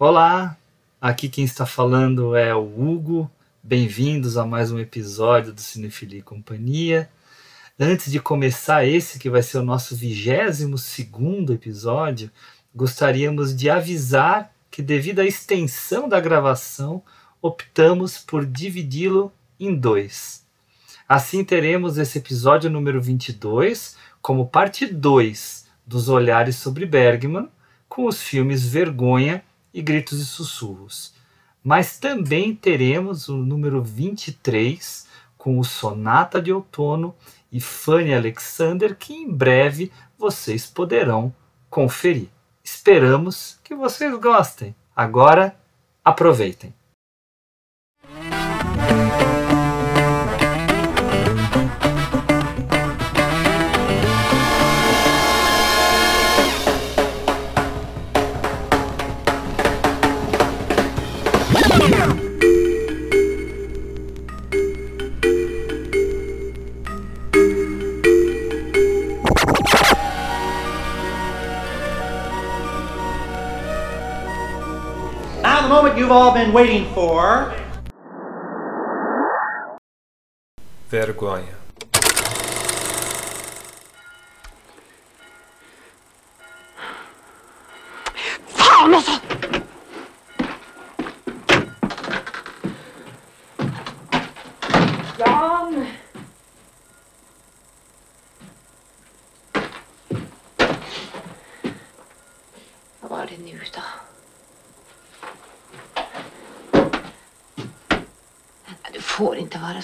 Olá, aqui quem está falando é o Hugo. Bem-vindos a mais um episódio do Cinefilia e Companhia. Antes de começar esse, que vai ser o nosso vigésimo segundo episódio, gostaríamos de avisar que, devido à extensão da gravação, optamos por dividi-lo em dois. Assim teremos esse episódio número 22 como parte 2 dos Olhares sobre Bergman, com os filmes Vergonha e Gritos e Sussurros. Mas também teremos o número 23 com o Sonata de Outono e Fanny Alexander, que em breve vocês poderão conferir. Esperamos que vocês gostem. Agora, aproveitem. You've all been waiting for. Vergonha.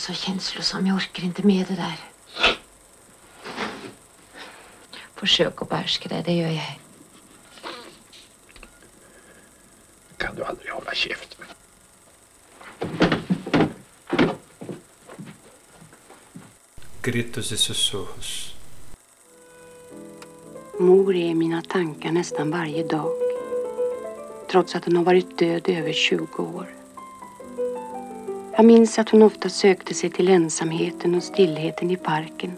Så känslosam. Jag orkar inte med det där. Försök att behärska det, det gör jag. kan du aldrig hålla käft. Gritos e sussurros. Mor är i mina tankar nästan varje dag. Trots att hon har varit död i över 20 år. Jag minns att hon ofta sökte sig till ensamheten och stillheten i parken.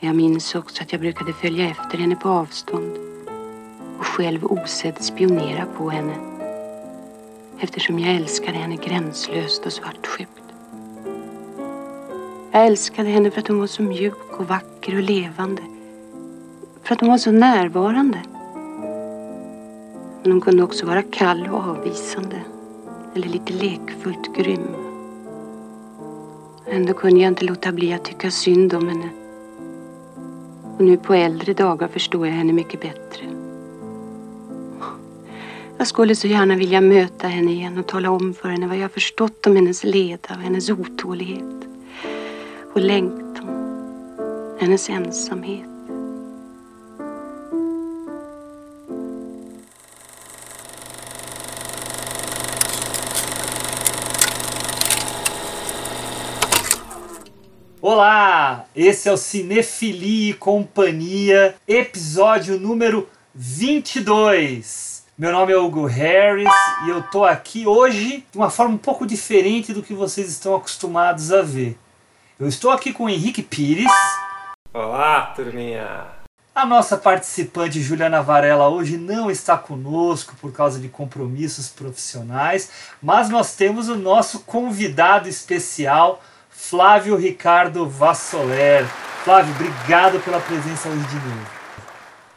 Jag minns också att jag brukade följa efter henne på avstånd och själv osedd spionera på henne eftersom jag älskade henne gränslöst och svartsjukt. Jag älskade henne för att hon var så mjuk och vacker och levande. För att hon var så närvarande. Men hon kunde också vara kall och avvisande. Eller lite lekfullt grym. Ändå kunde jag inte låta bli att tycka synd om henne. Och nu på äldre dagar förstår jag henne mycket bättre. Jag skulle så gärna vilja möta henne igen och tala om för henne vad jag förstått om hennes leda och hennes otålighet. Och längtan. Hennes ensamhet. Olá, esse é o Cinefilia e Companhia, episódio número 22. Meu nome é Hugo Harris e eu tô aqui hoje de uma forma um pouco diferente do que vocês estão acostumados a ver. Eu estou aqui com o Henrique Pires. Olá, turminha! A nossa participante Juliana Varela hoje não está conosco por causa de compromissos profissionais, mas nós temos o nosso convidado especial, Flávio Ricardo Vassoler. Flávio, obrigado pela presença hoje de novo.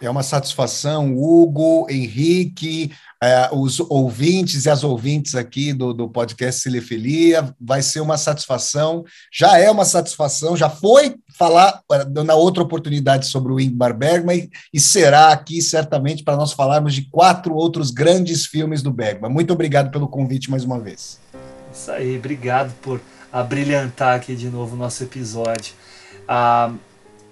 É uma satisfação, Hugo, Henrique, eh, os ouvintes e as ouvintes aqui do, do podcast Cinefilia. Vai ser uma satisfação, já é uma satisfação, já foi falar eh, na outra oportunidade sobre o Ingmar Bergman e, e será aqui certamente para nós falarmos de quatro outros grandes filmes do Bergman. Muito obrigado pelo convite mais uma vez. Isso aí, obrigado por abrilhantar aqui de novo o nosso episódio. A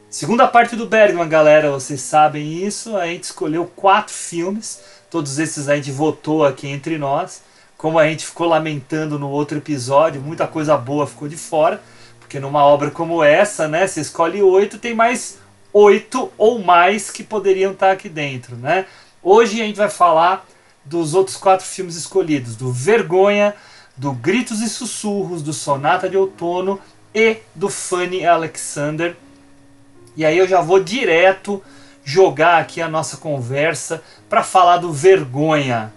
segunda parte do Bergman, galera, vocês sabem isso. A gente escolheu quatro filmes, todos esses a gente votou aqui entre nós. Como a gente ficou lamentando no outro episódio, muita coisa boa ficou de fora, porque numa obra como essa, né, você escolhe oito, tem mais oito ou mais que poderiam estar aqui dentro, né? Hoje a gente vai falar dos outros quatro filmes escolhidos, do Vergonha, do Gritos e Sussurros, do Sonata de Outono e do Fanny Alexander. E aí eu já vou direto jogar aqui a nossa conversa para falar do Vergonha.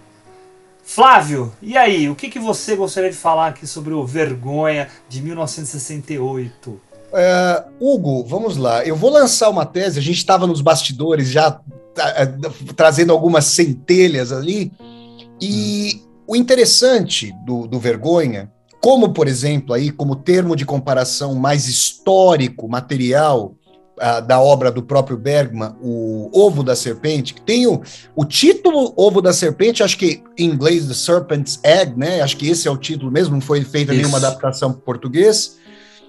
Flávio, e aí? O que, que você gostaria de falar aqui sobre o Vergonha de 1968? É, Hugo, vamos lá. Eu vou lançar uma tese. A gente estava nos bastidores já é, trazendo algumas centelhas ali. E hum. O interessante do, do Vergonha, como por exemplo aí, como termo de comparação mais histórico, material, da obra do próprio Bergman, o Ovo da Serpente, que tem o, o título Ovo da Serpente, acho que em inglês The Serpent's Egg, né? Acho que esse é o título mesmo, não foi feita Isso. nenhuma adaptação para português.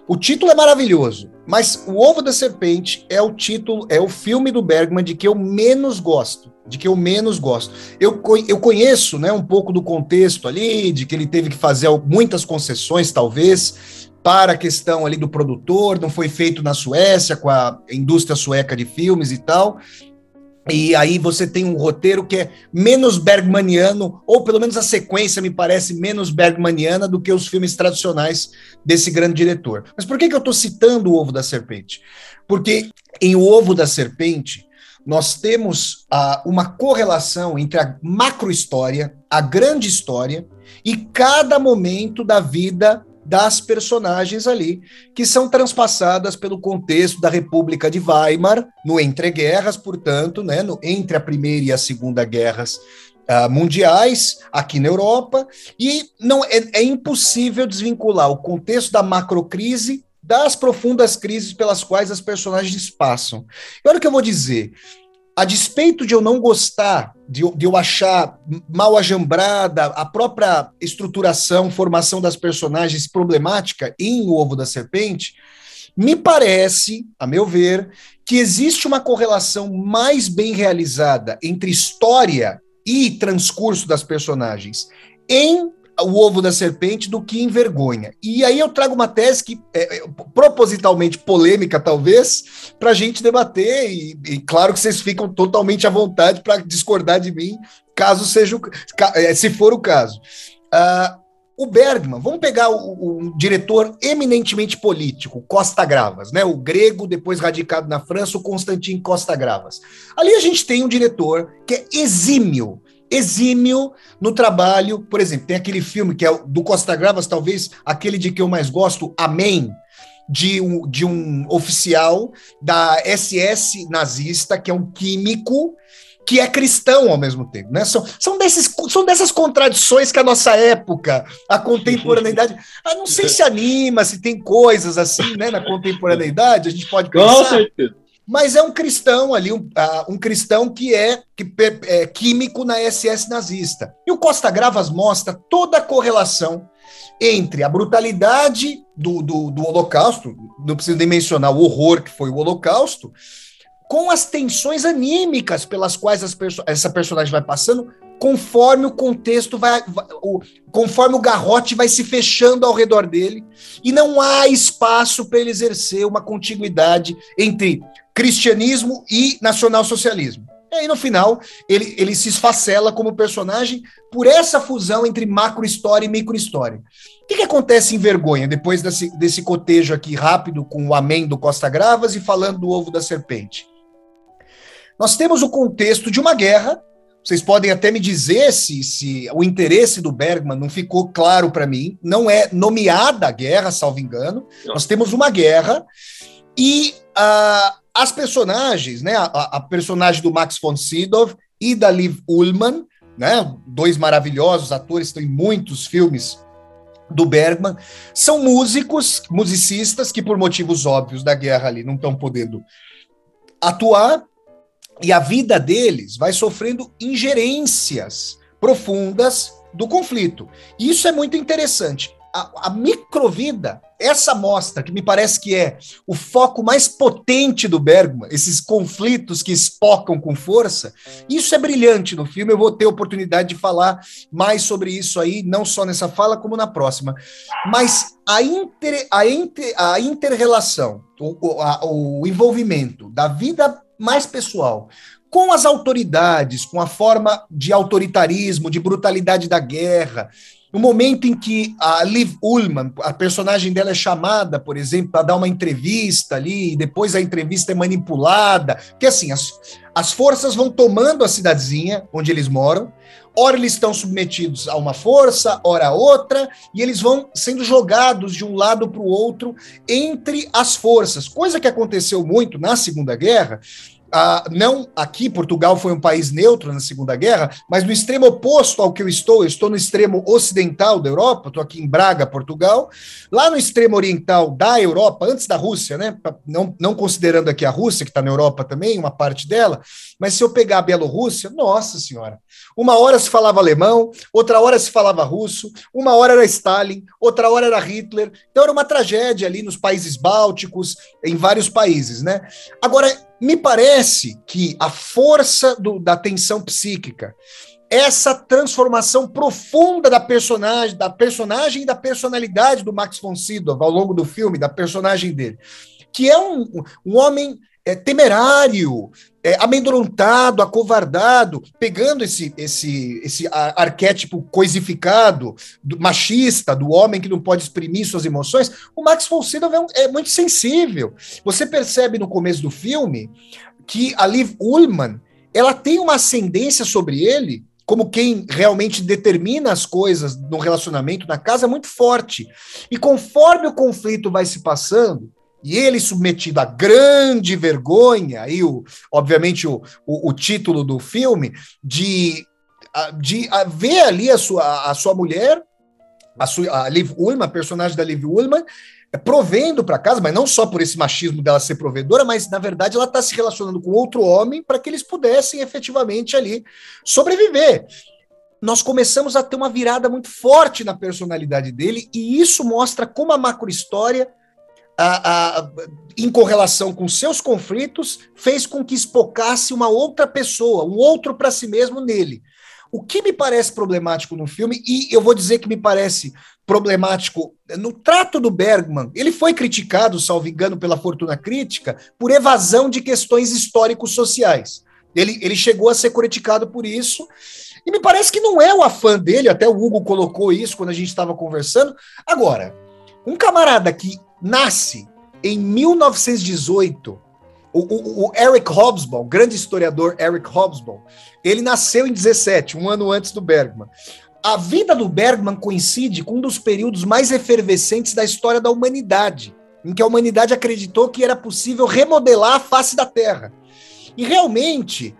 O título é maravilhoso, mas O Ovo da Serpente é o título, é o filme do Bergman de que eu menos gosto, de que eu menos gosto. Eu, eu conheço, né, um pouco do contexto ali, de que ele teve que fazer muitas concessões, talvez, para a questão ali do produtor, não foi feito na Suécia, com a indústria sueca de filmes e tal. E aí você tem um roteiro que é menos bergmaniano, ou pelo menos a sequência me parece menos bergmaniana do que os filmes tradicionais desse grande diretor. Mas por que, que eu estou citando o Ovo da Serpente? Porque em O Ovo da Serpente, nós temos uh, uma correlação entre a macrohistória, a grande história, e cada momento da vida das personagens ali, que são transpassadas pelo contexto da República de Weimar, no entreguerras, portanto, né, no, entre a Primeira e a Segunda Guerras uh, Mundiais, aqui na Europa, e não é, é impossível desvincular o contexto da macrocrise das profundas crises pelas quais as personagens passam. E olha o que eu vou dizer a despeito de eu não gostar, de, de, eu achar mal ajambrada a própria estruturação, formação das personagens problemática em O Ovo da Serpente, me parece, a meu ver, que existe uma correlação mais bem realizada entre história e transcurso das personagens em o ovo da serpente do que envergonha. E aí eu trago uma tese que é, é propositalmente polêmica, talvez, para a gente debater, e, e, claro que vocês ficam totalmente à vontade para discordar de mim, caso seja o, é, se for o caso. Uh, o Bergman, vamos pegar o, diretor eminentemente político, Costa Gravas, né? O grego, depois radicado na França, o Constantin Costa Gravas. Ali a gente tem um diretor que é exímio exímio no trabalho. Por exemplo, tem aquele filme que é do Costa Gravas, talvez aquele de que eu mais gosto, Amém, de um, de um oficial da SS nazista, que é um químico que é cristão ao mesmo tempo, né? São, são, desses, são dessas contradições que a nossa época, a contemporaneidade, ah, não sei se anima, se tem coisas assim, né, na contemporaneidade, a gente pode pensar. Com certeza mas é um cristão ali, um, uh, um cristão que é, que é químico na SS nazista. E o Costa Gravas mostra toda a correlação entre a brutalidade do, do, do Holocausto, não preciso nem mencionar o horror que foi o Holocausto, com as tensões anímicas pelas quais perso essa personagem vai passando, conforme o contexto vai, o, conforme o garrote vai se fechando ao redor dele, e não há espaço para ele exercer uma contiguidade entre cristianismo e nacionalsocialismo. E aí, no final, ele, ele se esfacela como personagem por essa fusão entre macro-história e micro-história. O que, que, acontece em Vergonha, depois desse, desse cotejo aqui rápido com o Amém do Costa Gravas e falando do ovo da serpente? Nós temos o contexto de uma guerra. Vocês podem até me dizer se, se o interesse do Bergman não ficou claro para mim. Não é nomeada a guerra, salvo engano. Nós temos uma guerra e uh, as personagens, né? A, a, personagem do Max von Sydow e da Liv Ullmann, né? Dois maravilhosos atores, estão em muitos filmes do Bergman, são músicos, musicistas que por motivos óbvios da guerra ali não estão podendo atuar e a vida deles vai sofrendo ingerências profundas do conflito. E isso é muito interessante a, a microvida, essa mostra, que me parece que é o foco mais potente do Bergman, esses conflitos que espocam com força, isso é brilhante no filme. Eu vou ter oportunidade de falar mais sobre isso aí, não só nessa fala, como na próxima. Mas a, inter, a, inter, a interrelação, o, a, o envolvimento da vida mais pessoal. Com as autoridades, com a forma de autoritarismo, de brutalidade da guerra, no momento em que a Liv Ullman, a personagem dela é chamada, por exemplo, para dar uma entrevista ali, e depois a entrevista é manipulada, que assim, as, as forças vão tomando a cidadezinha onde eles moram, ora eles estão submetidos a uma força, ora a outra, e eles vão sendo jogados de um lado para o outro entre as forças, coisa que aconteceu muito na Segunda Guerra, não aqui, Portugal foi um país neutro na Segunda Guerra, mas no extremo oposto ao que eu estou, eu estou no extremo ocidental da Europa, estou aqui em Braga, Portugal. Lá no extremo oriental da Europa, antes da Rússia, né? Não, não considerando aqui a Rússia, que está na Europa também, uma parte dela, mas se eu pegar a Bielorrússia, nossa senhora, uma hora se falava alemão, outra hora se falava russo, uma hora era Stalin, outra hora era Hitler. Então era uma tragédia ali nos países bálticos, em vários países, né? Agora, me parece que a força do, da tensão psíquica, essa transformação profunda da personagem, da personagem e da personalidade do Max von Sydow ao longo do filme, da personagem dele, que é um, um homem é, temerário, é, amedrontado, acovardado, pegando esse, esse, esse arquétipo coisificado, do, machista, do homem que não pode exprimir suas emoções, o Max Sydow é, é muito sensível. Você percebe no começo do filme que a Liv Ullmann ela tem uma ascendência sobre ele como quem realmente determina as coisas no relacionamento, na casa, muito forte. E conforme o conflito vai se passando, e ele submetido à grande vergonha, aí o, obviamente o, o, o título do filme, de, de ver ali a sua, a sua mulher, a, sua, a Liv Ullman, a personagem da Liv Ullman, provendo para casa, mas não só por esse machismo dela ser provedora, mas na verdade ela está se relacionando com outro homem para que eles pudessem efetivamente ali sobreviver. Nós começamos a ter uma virada muito forte na personalidade dele, e isso mostra como a macrohistória em correlação com seus conflitos, fez com que espocasse uma outra pessoa, um outro para si mesmo nele. O que me parece problemático no filme, e eu vou dizer que me parece problemático no trato do Bergman, ele foi criticado, salvo engano, pela Fortuna Crítica, por evasão de questões históricos sociais. Ele, ele chegou a ser criticado por isso, e me parece que não é o afã dele, até o Hugo colocou isso quando a gente estava conversando. Agora, um camarada que nasce em 1918. O, o, o, Eric Hobsbawm, grande historiador Eric Hobsbawm, ele nasceu em 17, um ano antes do Bergman. A vida do Bergman coincide com um dos períodos mais efervescentes da história da humanidade, em que a humanidade acreditou que era possível remodelar a face da Terra. E realmente,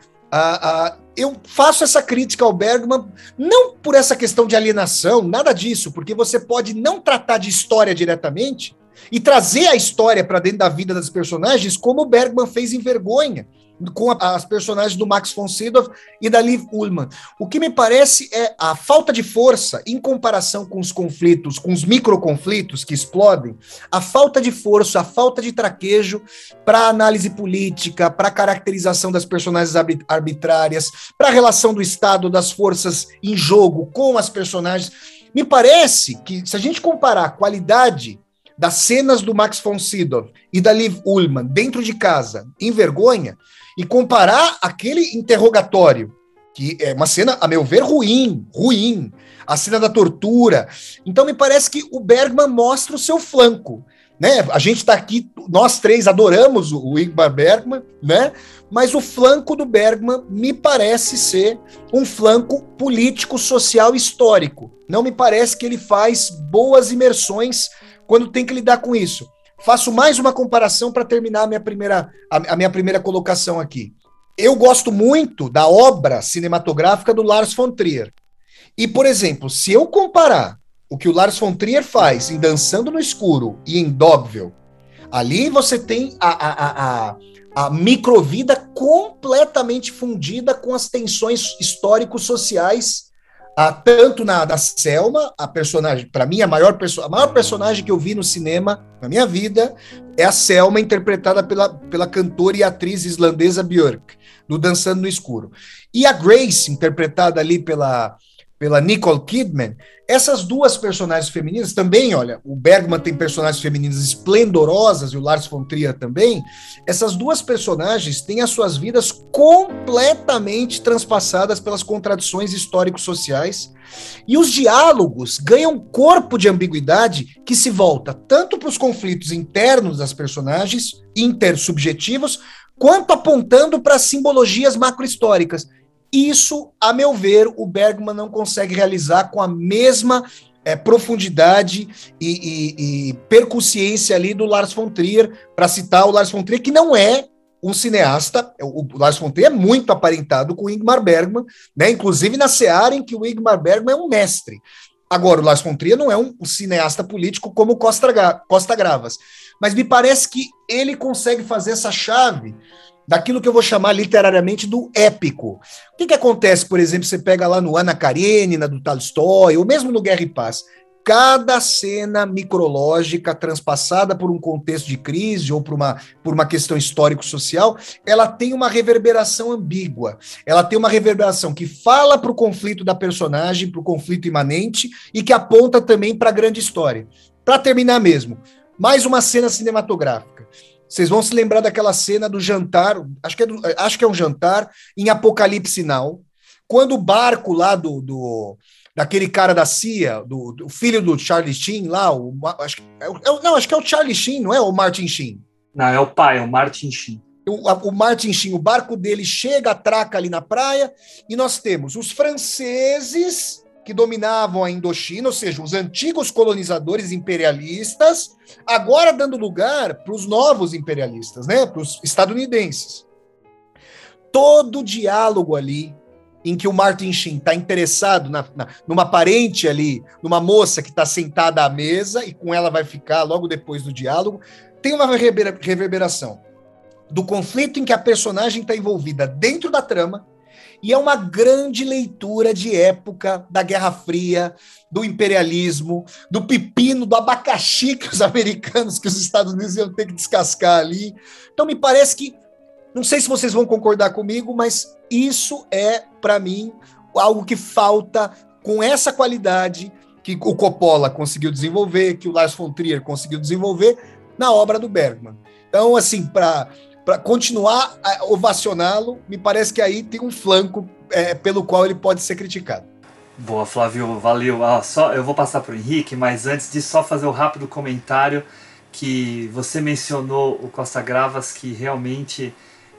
eu faço essa crítica ao Bergman, não por essa questão de alienação, nada disso, porque você pode não tratar de história diretamente, e trazer a história para dentro da vida das personagens, como o Bergman fez em Vergonha, com a, as personagens do Max von Sydow e da Liv Ullmann. O que me parece é a falta de força em comparação com os conflitos, com os microconflitos que explodem, a falta de força, a falta de traquejo para análise política, para caracterização das personagens arbitrárias, para a relação do Estado, das forças em jogo com as personagens. Me parece que, se a gente comparar a qualidade das cenas do Max von Sydow e da Liv Ullmann dentro de casa, em vergonha, e comparar aquele interrogatório, que é uma cena, a meu ver, ruim, ruim, a cena da tortura. Então me parece que o Bergman mostra o seu flanco. Né? A gente está aqui, nós três adoramos o Ingmar Bergman, né? mas o flanco do Bergman me parece ser um flanco político, social, histórico. Não me parece que ele faz boas imersões quando tem que lidar com isso. Faço mais uma comparação para terminar a minha, primeira, a, a minha primeira colocação aqui. Eu gosto muito da obra cinematográfica do Lars von Trier. E, por exemplo, se eu comparar o que o Lars von Trier faz em Dançando no Escuro e em Dogville, ali você tem a, a, a, a microvida completamente fundida com as tensões histórico-sociais ah, tanto na da Selma, a personagem, para mim, a maior, a maior personagem que eu vi no cinema na minha vida é a Selma, interpretada pela, pela cantora e atriz islandesa Björk, do Dançando no Escuro. E a Grace, interpretada ali pela, pela Nicole Kidman, essas duas personagens femininas também, olha, o Bergman tem personagens femininas esplendorosas e o Lars von Trier também. Essas duas personagens têm as suas vidas completamente transpassadas pelas contradições histórico-sociais e os diálogos ganham corpo de ambiguidade que se volta tanto para os conflitos internos das personagens, intersubjetivos, quanto apontando para simbologias macrohistóricas. Isso, a meu ver, o Bergman não consegue realizar com a mesma é, profundidade e, e, e, percussiência ali do Lars von Trier, para citar o Lars von Trier, que não é um cineasta, o, o Lars von Trier é muito aparentado com o Ingmar Bergman, né? inclusive na seara em que o Ingmar Bergman é um mestre. Agora, o Lars von Trier não é um, um cineasta político como Costa, Costa Gravas, mas me parece que ele consegue fazer essa chave daquilo que eu vou chamar literariamente do épico. O que, que acontece, por exemplo, você pega lá no Ana Karenina, do Tolstói, ou mesmo no Guerra e Paz, cada cena micrológica transpassada por um contexto de crise ou por uma, por uma questão histórico-social, ela tem uma reverberação ambígua. Ela tem uma reverberação que fala para o conflito da personagem, para o conflito imanente, e que aponta também para a grande história. Para terminar mesmo, mais uma cena cinematográfica. Vocês vão se lembrar daquela cena do jantar, acho que é, do, acho que é um jantar, em Apocalipse Now, quando o barco lá do, do daquele cara da CIA, do, do, filho do Charlie Sheen lá, o, acho, é, é, não, acho que é o Charlie Sheen, não é o Martin Sheen? Não, é o pai, é o Martin Sheen. O, o Martin Sheen, o barco dele chega, atraca ali na praia, e nós temos os franceses que dominavam a Indochina, ou seja, os antigos colonizadores imperialistas, agora dando lugar para os novos imperialistas, né, para os estadunidenses. Todo o diálogo ali em que o Martin Sheen está interessado na, na, numa parente ali, numa moça que está sentada à mesa e com ela vai ficar logo depois do diálogo, tem uma reverberação do conflito em que a personagem está envolvida dentro da trama e é uma grande leitura de época da Guerra Fria, do imperialismo, do pepino, do abacaxi que os americanos, que os Estados Unidos iam ter que descascar ali. Então me parece que, não sei se vocês vão concordar comigo, mas isso é, para mim, algo que falta com essa qualidade que o Coppola conseguiu desenvolver, que o Lars von Trier conseguiu desenvolver na obra do Bergman. Então, assim, para para continuar a ovacioná-lo, me parece que aí tem um flanco é, pelo qual ele pode ser criticado. Boa, Flávio, valeu. Ah, só eu vou passar para o Henrique, mas antes de só fazer um rápido comentário que você mencionou o Costa Gravas, que realmente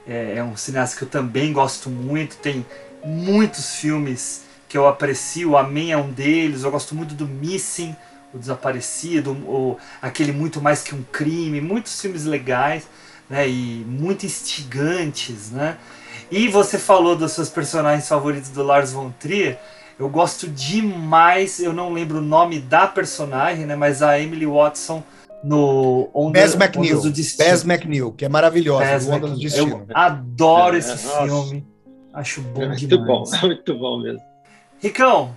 é, é um cineasta que eu também gosto muito. Tem muitos filmes que eu aprecio. Amém é um deles. Eu gosto muito do Missing, o Desaparecido, ou aquele Muito Mais Que Um Crime. Muitos filmes legais né, e muito instigantes, né? E você falou dos seus personagens favoritos do Lars von Trier. Eu gosto demais, eu não lembro o nome da personagem, né, mas a Emily Watson no Onda, Bess McNeil, Bess McNeil, que é maravilhosa, Bess Onda do Destino. Eu adoro é, esse é, filme. Acho bom é muito demais. Bom, é muito bom mesmo. Ricão,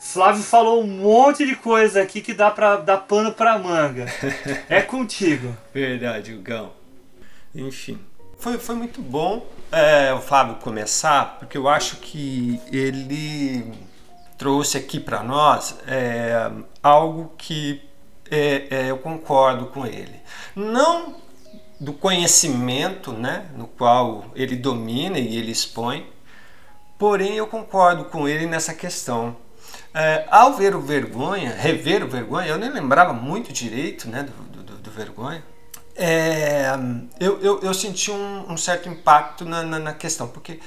Flávio falou um monte de coisa aqui que dá para dar pano para manga. É contigo. Verdade, Gão. Enfim, foi, foi muito bom é, o Flávio começar, porque eu acho que ele trouxe aqui para nós é, algo que é, é, eu concordo com ele. Não do conhecimento né, no qual ele domina e ele expõe, porém eu concordo com ele nessa questão. É, ao ver o Vergonha, rever o Vergonha, eu nem lembrava muito direito né, do, do, do Vergonha, é, eu, eu, eu, senti um, um certo impacto na, na, na, questão, porque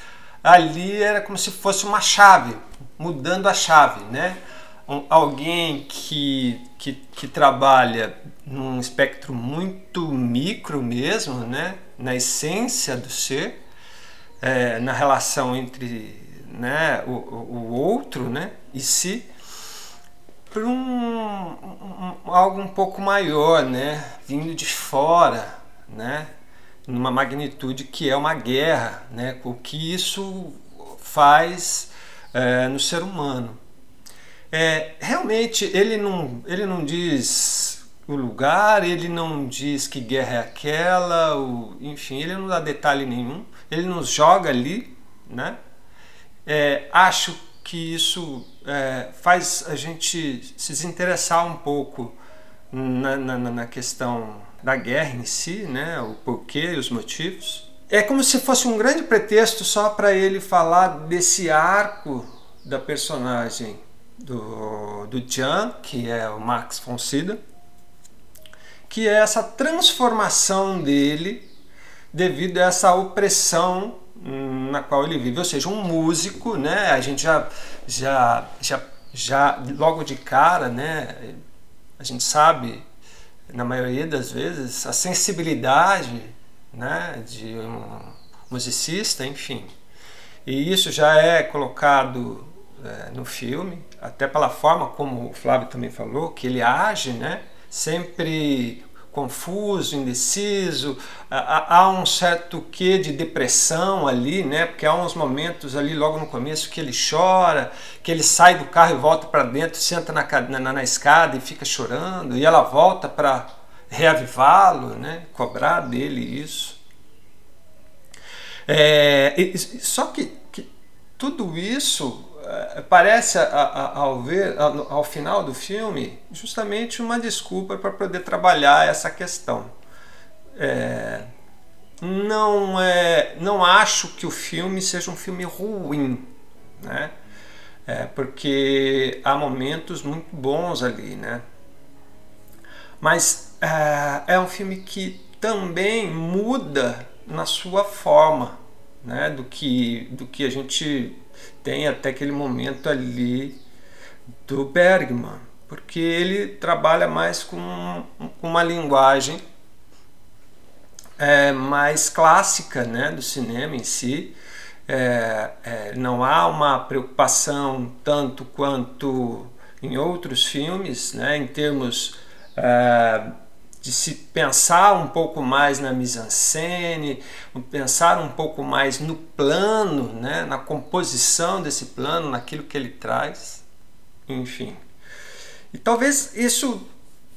ali era como se fosse uma chave, mudando a chave, né? Um, alguém que, que, que trabalha num espectro muito micro mesmo, né? Na essência do ser, é, na relação entre né, o, o outro né, e si, para um, um, algo um pouco maior, né? Vindo de fora, né? Numa magnitude que é uma guerra, né? O que isso faz é, no ser humano. É, realmente ele não, ele não diz o lugar, ele não diz que guerra é aquela, o, enfim, ele não dá detalhe nenhum, ele nos joga ali, né? É, acho que isso é, faz a gente se desinteressar um pouco na, na, na, questão da guerra em si, né? o porquê e os motivos. É como se fosse um grande pretexto só para ele falar desse arco da personagem do, do Jan, que é o Max von Sydow, que é essa transformação dele devido a essa opressão na qual ele vive, ou seja, um músico, né? A gente já já já, já logo de cara, né? A gente sabe na maioria das vezes a sensibilidade, né, de um musicista, enfim. E isso já é colocado é, no filme, até pela forma como o Flávio também falou, que ele age, né? Sempre confuso, indeciso, há um certo quê de depressão ali, né? Porque há uns momentos ali logo no começo que ele chora, que ele sai do carro e volta para dentro, senta na, na, na, escada e fica chorando, e ela volta para reavivá-lo, né? Cobrar dele isso. É, e, só que, que tudo isso é, parece, ao ver, ao final do filme, justamente uma desculpa para poder trabalhar essa questão. É, não, é, não acho que o filme seja um filme ruim, né? É, porque há momentos muito bons ali, né? Mas é, é um filme que também muda na sua forma, né? Do que, do que a gente tem até aquele momento ali do Bergman, porque ele trabalha mais com, uma linguagem é, mais clássica né, do cinema em si. É, é, não há uma preocupação tanto quanto em outros filmes, né, em termos é, de se pensar um pouco mais na mise-en-scène, pensar um pouco mais no plano, né, na composição desse plano, naquilo que ele traz, enfim. E talvez isso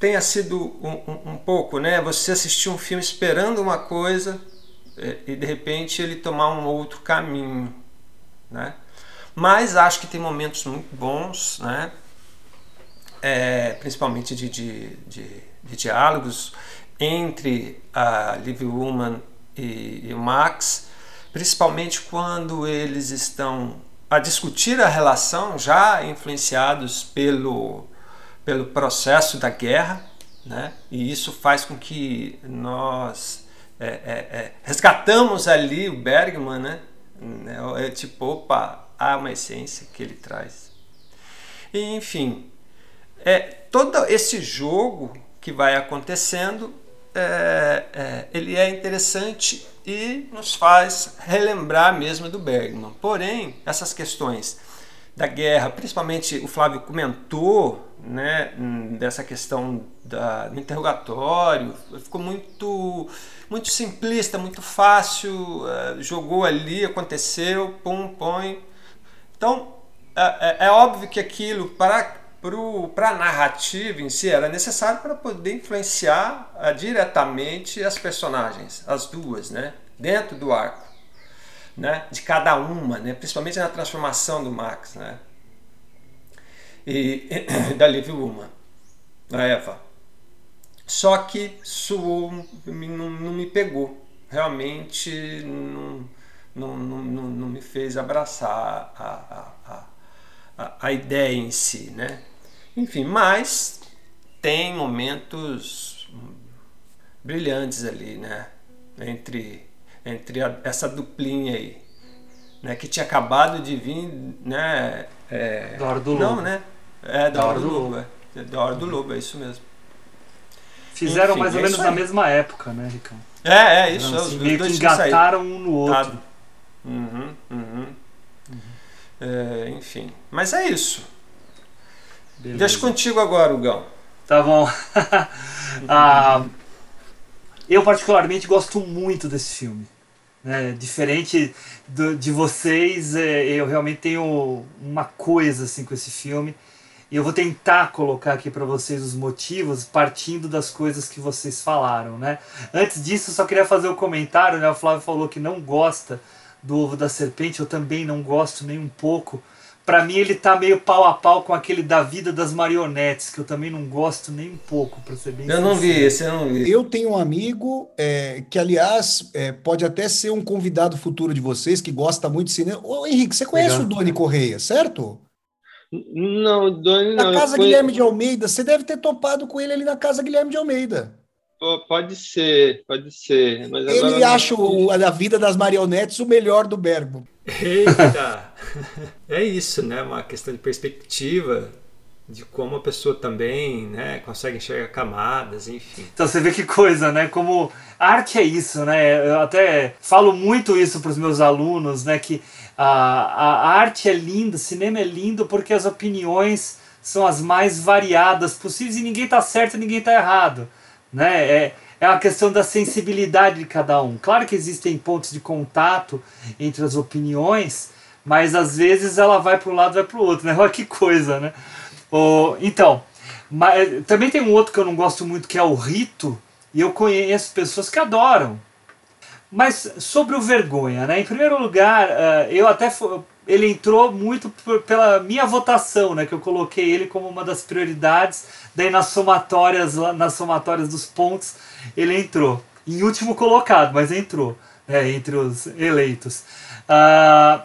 tenha sido um, um, um pouco, né, você assistir um filme esperando uma coisa é, e de repente ele tomar um outro caminho, né? Mas acho que tem momentos muito bons, né? É, principalmente de, de, de de diálogos entre a Liv Woman e, e o Max, principalmente quando eles estão a discutir a relação, já influenciados pelo, pelo processo da guerra, né? e isso faz com que nós é, é, é, resgatamos ali o Bergman, né? É tipo, opa, há uma essência que ele traz. E, enfim, é, todo esse jogo que vai acontecendo, é, é, ele é interessante e nos faz relembrar mesmo do Bergman. Porém, essas questões da guerra, principalmente o Flávio comentou né, dessa questão da, do interrogatório, ficou muito, muito simplista, muito fácil, é, jogou ali, aconteceu, pum, põe. Então, é, é, é óbvio que aquilo, para para a narrativa em si era necessário para poder influenciar uh, diretamente as personagens, as duas, né, dentro do arco, né, de cada uma, né, principalmente na transformação do Max, né, e, e da Liv Uma, da Eva. Só que suou, não, não me pegou, realmente não, não, não, não, me fez abraçar a, a, a, a ideia em si, né? Enfim, mas tem momentos brilhantes ali, né? Entre, entre a, essa duplinha aí, né? Que tinha acabado de vir, né? É, da hora do Lobo. Não, né? É, da, da hora, hora, do, Lobo. É. Da hora do Lobo, é isso mesmo. Fizeram Enfim, mais ou é menos na mesma época, né, Ricão? É, é isso. Assim, meio que engataram um no outro. Tá. Uhum, uhum. uhum. É, enfim. Mas é isso. Beleza. Deixa contigo agora, Hugão. Tá bom. ah, eu particularmente gosto muito desse filme. Né? Diferente do, de vocês, é, eu realmente tenho uma coisa assim com esse filme. E eu vou tentar colocar aqui para vocês os motivos partindo das coisas que vocês falaram, né? Antes disso, só queria fazer um comentário, né? O Flávio falou que não gosta do ovo da serpente, eu também não gosto nem um pouco Pra mim ele tá meio pau a pau com aquele da vida das marionetes, que eu também não gosto nem um pouco, pra ser bem Eu não vi sincero. esse, eu não vi. Eu tenho um amigo é, que, aliás, é, pode até ser um convidado futuro de vocês, que gosta muito de cinema. Ô, Henrique, você conhece Legal. o Doni Correia, certo? Não, Doni Na não. eu Casa conhe- Guilherme de Almeida, você deve ter topado com ele ali na Casa Guilherme de Almeida. Pode ser, pode ser. Mas agora Ele acha o, a vida das marionetes o melhor do Bergman. Eita! É isso, né? Uma questão de perspectiva, de como a pessoa também né, consegue enxergar camadas, enfim. Então você vê que coisa, né? Como arte é isso, né? Eu até falo muito isso para os meus alunos, né? Que a, a arte é linda, o cinema é lindo porque as opiniões são as mais variadas possíveis e ninguém tá certo e ninguém tá errado, né? É, é uma questão da sensibilidade de cada um. Claro que existem pontos de contato entre as opiniões, mas às vezes ela vai para um lado vai para o outro, né? Olha que coisa, né? Ô, então, mas, também tem um outro que eu não gosto muito que é o Rito, e eu conheço pessoas que adoram. Mas sobre o Vergonha, né? Em primeiro lugar, eh, eu até ele entrou muito por- pela minha votação, né? Que eu coloquei ele como uma das prioridades. Daí nas somatórias, nas somatórias dos pontos, ele entrou. Em último colocado, mas entrou, né? Entre os eleitos. Ah,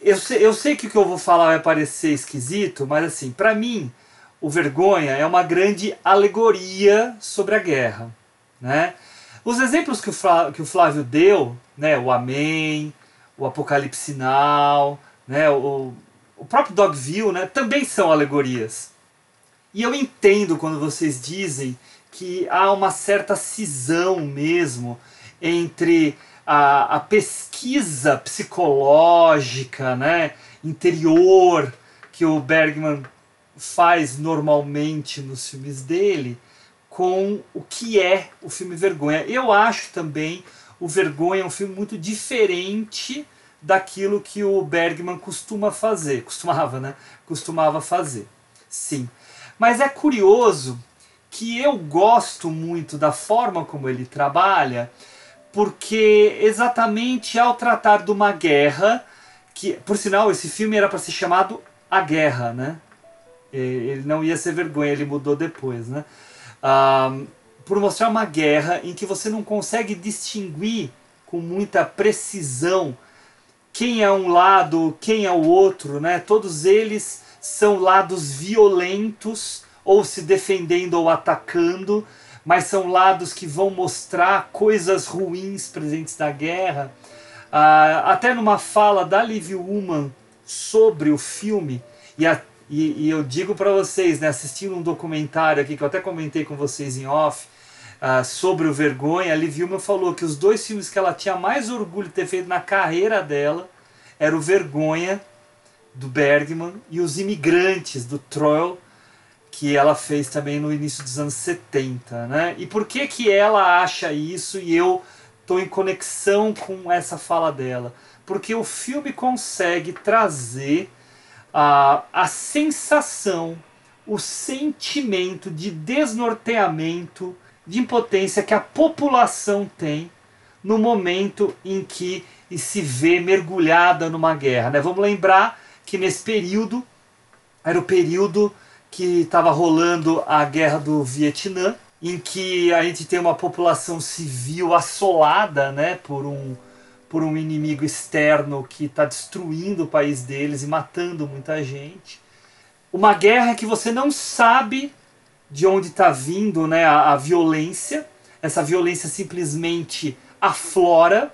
eu, sei, eu sei que o que eu vou falar vai parecer esquisito, mas assim, para mim, o Vergonha é uma grande alegoria sobre a guerra, né? Os exemplos que o, Flá- que o Flávio deu, né, o Amém, o Apocalipse Sinal, né, o, o próprio Dogville, né, também são alegorias. E eu entendo quando vocês dizem que há uma certa cisão mesmo entre a, a pesquisa psicológica, né, interior que o Bergman faz normalmente nos filmes dele com o que é o filme Vergonha. Eu acho também o Vergonha um filme muito diferente daquilo que o Bergman costuma fazer, costumava, né? Costumava fazer. Sim. Mas é curioso que eu gosto muito da forma como ele trabalha, porque exatamente ao tratar de uma guerra, que por sinal esse filme era para ser chamado A Guerra, né? Ele não ia ser vergonha, ele mudou depois, né? Ah, por mostrar uma guerra em que você não consegue distinguir com muita precisão quem é um lado, quem é o outro, né? Todos eles são lados violentos, ou se defendendo ou atacando, mas são lados que vão mostrar coisas ruins presentes na guerra. Ah, até numa fala da Liv Ullmann sobre o filme, e, a- e- e eu digo para vocês, né, assistindo um documentário aqui, que eu até comentei com vocês em off, ah, sobre o Vergonha, a Liv Ullmann falou que os dois filmes que ela tinha mais orgulho de ter feito na carreira dela era o Vergonha, do Bergman, e Os Imigrantes, do Troll, que ela fez também no início dos anos 70, né? E por que que ela acha isso e eu estou em conexão com essa fala dela? Porque o filme consegue trazer a, a sensação, o sentimento de desnorteamento, de impotência que a população tem no momento em que se vê mergulhada numa guerra. Né? Vamos lembrar que nesse período era o período que estava rolando a guerra do Vietnã, em que a gente tem uma população civil assolada né, por, um, por um inimigo externo que está destruindo o país deles e matando muita gente. Uma guerra que você não sabe de onde está vindo né, a, a violência. Essa violência simplesmente aflora.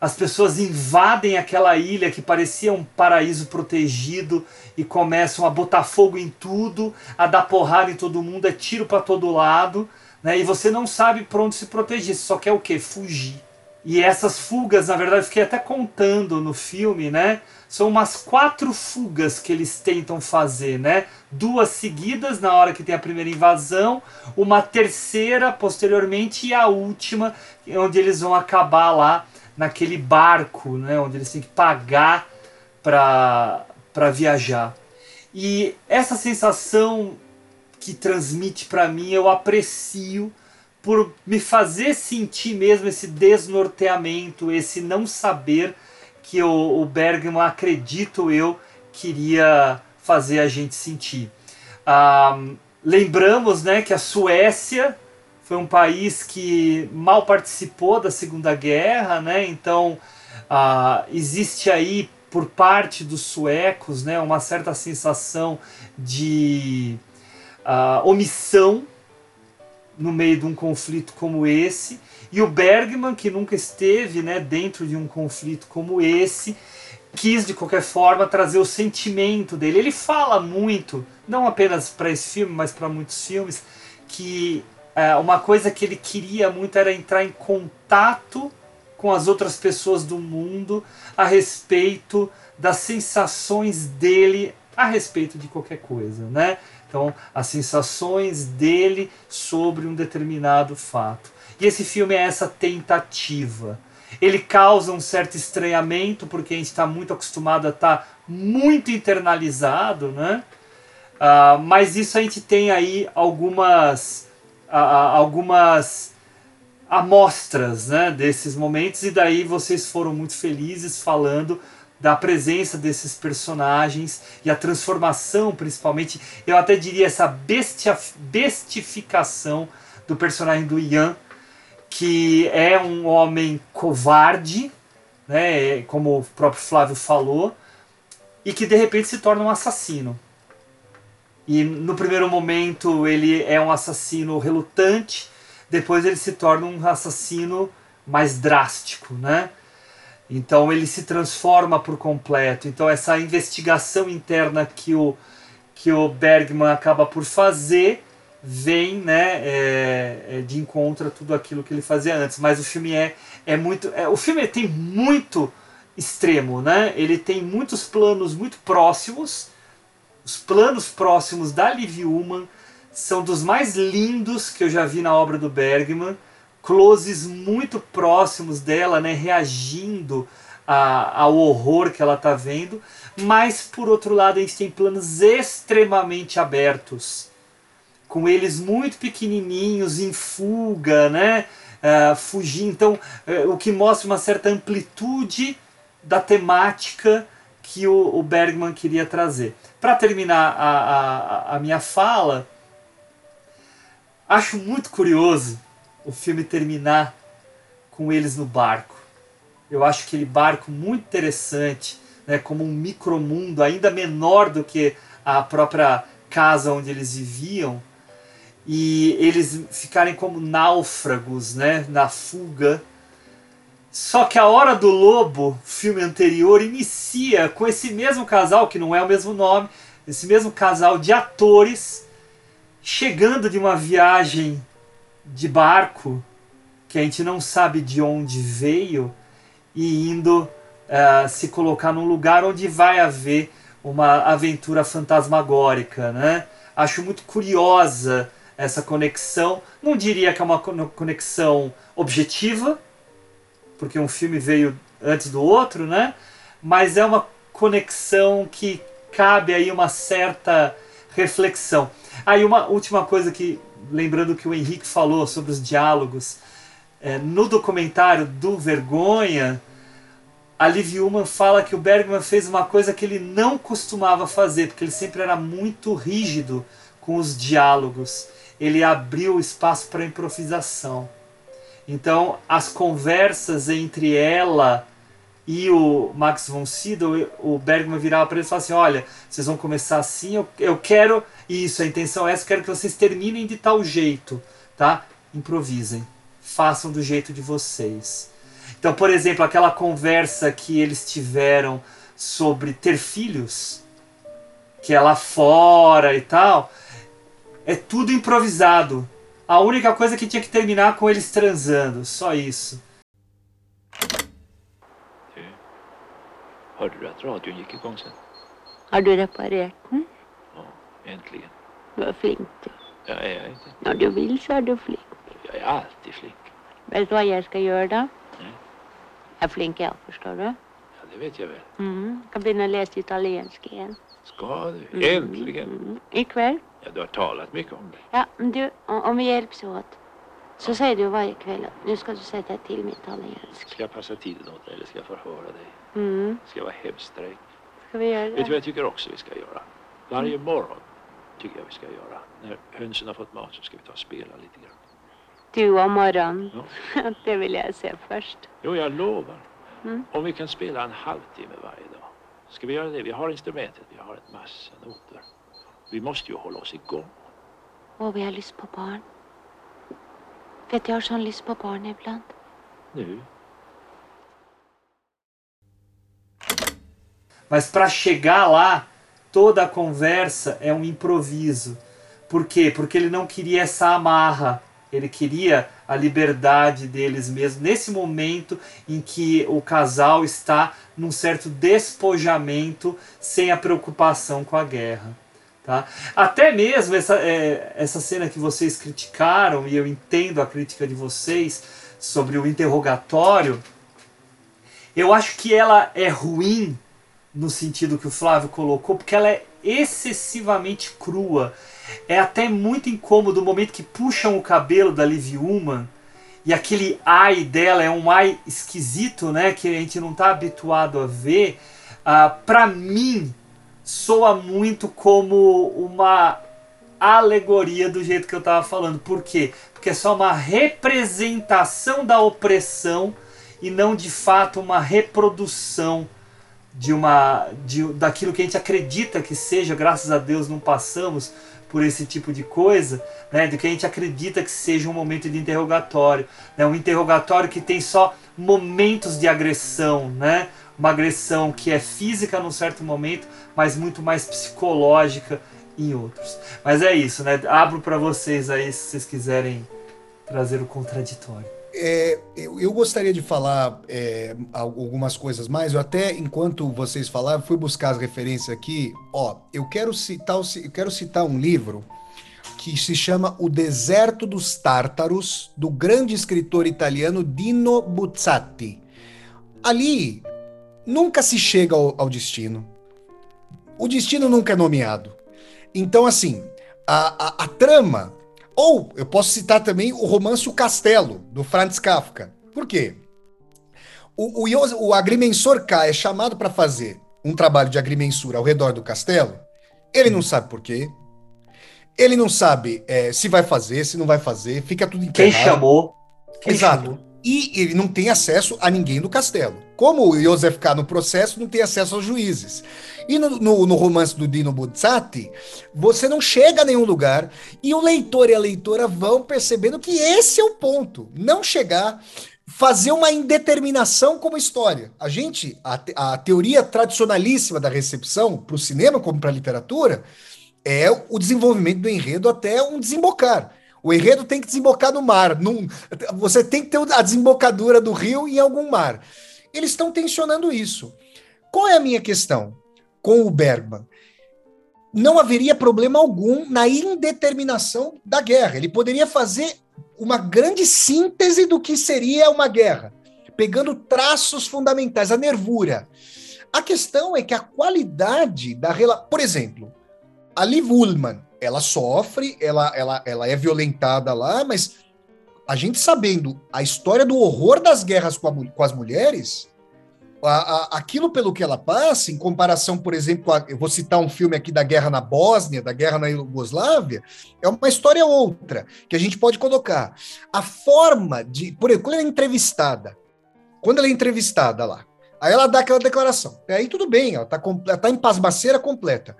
As pessoas invadem aquela ilha que parecia um paraíso protegido e começam a botar fogo em tudo, a dar porrada em todo mundo, é tiro para todo lado, né? E você não sabe para onde se proteger, você só quer o quê? Fugir. E essas fugas, na verdade, fiquei até contando no filme, né? São umas quatro fugas que eles tentam fazer, né? Duas seguidas na hora que tem a primeira invasão, uma terceira posteriormente e a última, onde eles vão acabar lá naquele barco, né? Onde eles têm que pagar para para viajar. E essa sensação que transmite para mim, eu aprecio por me fazer sentir mesmo esse desnorteamento, esse não saber que o, o Bergman, acredito eu, queria fazer a gente sentir. Ah, lembramos né, que a Suécia foi um país que mal participou da Segunda Guerra, né? então ah, existe aí por parte dos suecos né, uma certa sensação de uh, omissão no meio de um conflito como esse. E o Bergman, que nunca esteve né, dentro de um conflito como esse, quis de qualquer forma trazer o sentimento dele. Ele fala muito, não apenas para esse filme, mas para muitos filmes, que uh, uma coisa que ele queria muito era entrar em contato com as outras pessoas do mundo a respeito das sensações dele a respeito de qualquer coisa, né? Então, as sensações dele sobre um determinado fato. E esse filme é essa tentativa. Ele causa um certo estranhamento, porque a gente está muito acostumado a estar tá muito internalizado, né? Uh, mas isso a gente tem aí algumas, uh, algumas amostras né, desses momentos, e daí vocês foram muito felizes falando da presença desses personagens e a transformação, principalmente, eu até diria essa bestia, bestificação do personagem do Ian, que é um homem covarde, né, como o próprio Flávio falou, e que de repente se torna um assassino. E no primeiro momento ele é um assassino relutante, depois ele se torna um assassino mais drástico, né? Então ele se transforma por completo. Então essa investigação interna que o que o Bergman acaba por fazer vem né, é, é de encontro a tudo aquilo que ele fazia antes. Mas o filme é, é muito. É, o filme tem muito extremo, né? Ele tem muitos planos muito próximos. Os planos próximos da Liv Ullmann são dos mais lindos que eu já vi na obra do Bergman. Closes muito próximos dela, né, reagindo a, ao horror que ela está vendo. Mas, por outro lado, a gente tem planos extremamente abertos, com eles muito pequenininhos, em fuga, né, uh, fugindo. Então, uh, o que mostra uma certa amplitude da temática que o, o Bergman queria trazer. Para terminar a, a, a minha fala, Acho muito curioso o filme terminar com eles no barco. Eu acho aquele barco muito interessante, né, como um micromundo ainda menor do que a própria casa onde eles viviam. E eles ficarem como náufragos né, na fuga. Só que a Hora do Lobo, filme anterior, inicia com esse mesmo casal, que não é o mesmo nome, esse mesmo casal de atores chegando de uma viagem de barco que a gente não sabe de onde veio e indo uh, se colocar num lugar onde vai haver uma aventura fantasmagórica, né? Acho muito curiosa essa conexão. Não diria que é uma conexão objetiva, porque um filme veio antes do outro, né? Mas é uma conexão que cabe aí uma certa reflexão. Aí ah, uma última coisa que, lembrando que o Henrique falou sobre os diálogos, é, no documentário do Vergonha, a Liv Ullmann fala que o Bergman fez uma coisa que ele não costumava fazer, porque ele sempre era muito rígido com os diálogos. Ele abriu espaço para improvisação. Então, as conversas entre ela e o Max von Sydow, o Bergman virava para ele e falava assim: Olha, vocês vão começar assim, eu, eu quero isso, a intenção é essa, quero que vocês terminem de tal jeito, tá? Improvisem, façam do jeito de vocês. Então, por exemplo, aquela conversa que eles tiveram sobre ter filhos, que é lá fora e tal, é tudo improvisado. A única coisa que tinha que terminar com eles transando, só isso. Hörde du att radion gick igång sen? Har du reparerat den? Ja, äntligen. Vad flink du Ja, är jag inte? När du vill så är du flink. Jag är alltid flink. Vet du vad jag ska göra då? Jag är flink jag, förstår du? Ja, det vet jag väl. Mm. Jag kan börja läsa italienska igen. Ska du? Äntligen? Mm. Ikväll. Ja, du har talat mycket om det. Ja, men du, om om vi hjälps åt så säger du varje kväll att nu ska du sätta till med italienska. Ska jag passa åt dig eller ska jag förhöra dig? Mm. Ska jag vara hemskt sträng? Ska vi göra Vet du vad det? jag tycker också vi ska göra? Varje morgon tycker jag vi ska göra. När hönsen har fått mat så ska vi ta och spela lite grann. Du om morgon. Ja. Det vill jag se först. Jo, jag lovar. Mm. Om vi kan spela en halvtimme varje dag. Ska vi göra det? Vi har instrumentet, vi har ett massa noter. Vi måste ju hålla oss igång. Och vi har lyst på barn. Jag har sån lyst på barn ibland. Nu. Mas para chegar lá, toda a conversa é um improviso. Por quê? Porque ele não queria essa amarra. Ele queria a liberdade deles mesmos nesse momento em que o casal está num certo despojamento sem a preocupação com a guerra. Tá? Até mesmo essa, é, essa cena que vocês criticaram, e eu entendo a crítica de vocês sobre o interrogatório, eu acho que ela é ruim no sentido que o Flávio colocou, porque ela é excessivamente crua. É até muito incômodo o momento que puxam o cabelo da Liv Ullmann e aquele ai dela é um ai esquisito, né, que a gente não está habituado a ver. Ah, Para mim, soa muito como uma alegoria do jeito que eu estava falando. Por quê? Porque é só uma representação da opressão e não de fato uma reprodução de uma de, daquilo que a gente acredita que seja, graças a Deus não passamos por esse tipo de coisa, né, do que a gente acredita que seja um momento de interrogatório, né, um interrogatório que tem só momentos de agressão, né, uma agressão que é física num certo momento, mas muito mais psicológica em outros. Mas é isso, né? Abro para vocês aí se vocês quiserem trazer o contraditório. É, eu, eu gostaria de falar é, algumas coisas mais. Eu até, enquanto vocês falavam, fui buscar as referências aqui. Ó, eu quero citar, eu quero citar um livro que se chama O Deserto dos Tártaros, do grande escritor italiano Dino Buzzati. Ali nunca se chega ao, ao destino. O destino nunca é nomeado. Então, assim, a, a, a trama. Ou eu posso citar também o romance O Castelo, do Franz Kafka. Por quê? O, o, o agrimensor K é chamado para fazer um trabalho de agrimensura ao redor do castelo. Ele não sabe por quê. Ele não sabe é, se vai fazer, se não vai fazer. Fica tudo Quem enterrado. chamou? Quem Exato. chamou? E ele não tem acesso a ninguém do castelo. Como o Joseph K. no processo não tem acesso aos juízes. E no, no- no romance do Dino Buzzati, você não chega a nenhum lugar e o leitor e a leitora vão percebendo que esse é o ponto. Não chegar, fazer uma indeterminação como história. A gente, a, a teoria tradicionalíssima da recepção, para o cinema como para a literatura, é o desenvolvimento do enredo até um desembocar. O enredo tem que desembocar no mar. num- você tem que ter a desembocadura do rio em algum mar. Eles estão tensionando isso. Qual é a minha questão com o Bergman? Não haveria problema algum na indeterminação da guerra. Ele poderia fazer uma grande síntese do que seria uma guerra, pegando traços fundamentais, a nervura. A questão é que a qualidade da relação. Por exemplo, a Liv Ullmann, ela sofre, ela, ela, ela é violentada lá, mas a gente sabendo a história do horror das guerras com, a com as mulheres, a- a- aquilo pelo que ela passa, em comparação, por exemplo, a- eu vou citar um filme aqui da guerra na Bósnia, da guerra na Iugoslávia, é uma história outra, que a gente pode colocar. A forma de. Por exemplo, quando ela é entrevistada, quando ela é entrevistada lá, aí ela dá aquela declaração. Até aí tudo bem, ela está tá em pasmaceira completa.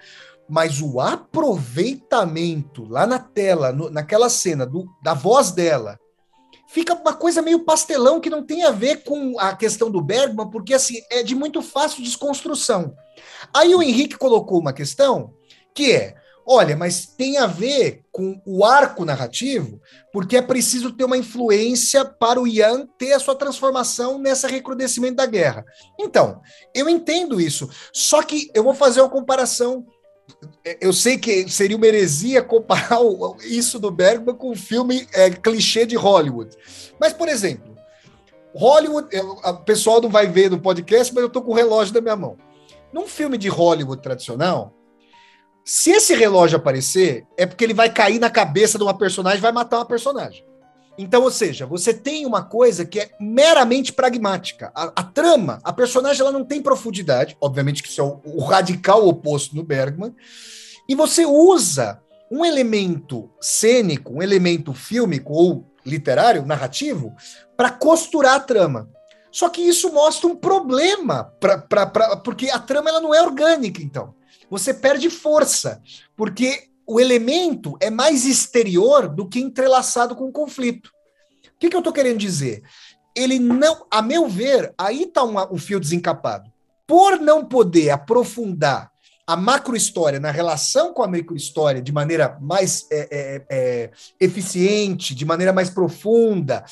Mas o aproveitamento lá na tela, no- naquela cena do- da voz dela, fica uma coisa meio pastelão que não tem a ver com a questão do Bergman, porque assim é de muito fácil desconstrução. Aí o Henrique colocou uma questão que é: olha, mas tem a ver com o arco narrativo, porque é preciso ter uma influência para o Ian ter a sua transformação nesse recrudescimento da guerra. Então, eu entendo isso, só que eu vou fazer uma comparação eu sei que seria uma heresia comparar isso do Bergman com um filme é, clichê de Hollywood. Mas, por exemplo, Hollywood, o pessoal não vai ver no podcast, mas eu estou com o relógio na minha mão. Num filme de Hollywood tradicional, se esse relógio aparecer, é porque ele vai cair na cabeça de uma personagem e vai matar uma personagem. Então, ou seja, você tem uma coisa que é meramente pragmática. A, a trama, a personagem, ela não tem profundidade. Obviamente que isso é o, o radical oposto no Bergman. E você usa um elemento cênico, um elemento fílmico ou literário, narrativo, para costurar a trama. Só que isso mostra um problema, pra, pra, pra, porque a trama ela não é orgânica, então. Você perde força, porque o elemento é mais exterior do que entrelaçado com o conflito. O que, que eu estou querendo dizer? Ele não, a meu ver, aí está um, um fio desencapado. Por não poder aprofundar a macrohistória na relação com a microhistória de maneira mais é, é, é, eficiente, de maneira mais profunda,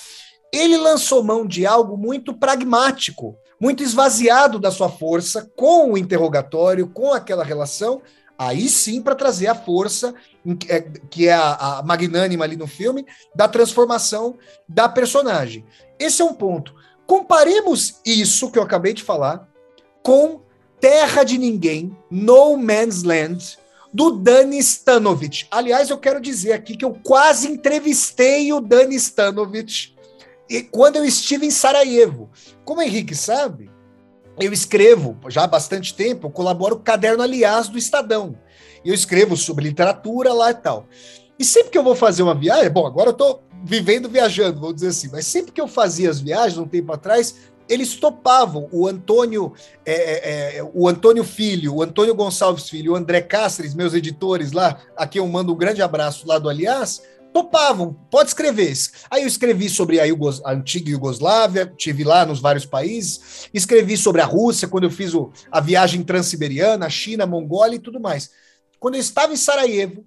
ele lançou mão de algo muito pragmático, muito esvaziado da sua força, com o interrogatório, com aquela relação, aí sim para trazer a força, é, que é a, a, magnânima ali no filme, da transformação da personagem. Esse é um ponto. Comparemos isso que eu acabei de falar com Terra de Ninguém, No Man's Land, do Dani Stanovich. Aliás, eu quero dizer aqui que eu quase entrevistei o Dani Stanovich quando eu estive em Sarajevo. Como o Henrique sabe, eu escrevo já há bastante tempo, eu colaboro com o Caderno Aliás do Estadão. E eu escrevo sobre literatura lá e tal. E sempre que eu vou fazer uma viagem, bom, agora eu estou vivendo viajando, vou dizer assim, mas sempre que eu fazia as viagens, um tempo atrás, eles topavam. O Antônio, é, é, é o Antônio Filho, o Antônio Gonçalves Filho, o André Cáceres, meus editores lá, aqui eu mando um grande abraço lá do Aliás, topavam, pode escrever. Aí eu escrevi sobre a, Yugos, a antiga Iugoslávia, tive lá nos vários países, escrevi sobre a Rússia, quando eu fiz o, a viagem transiberiana, a China, a Mongólia e tudo mais. Quando eu estava em Sarajevo,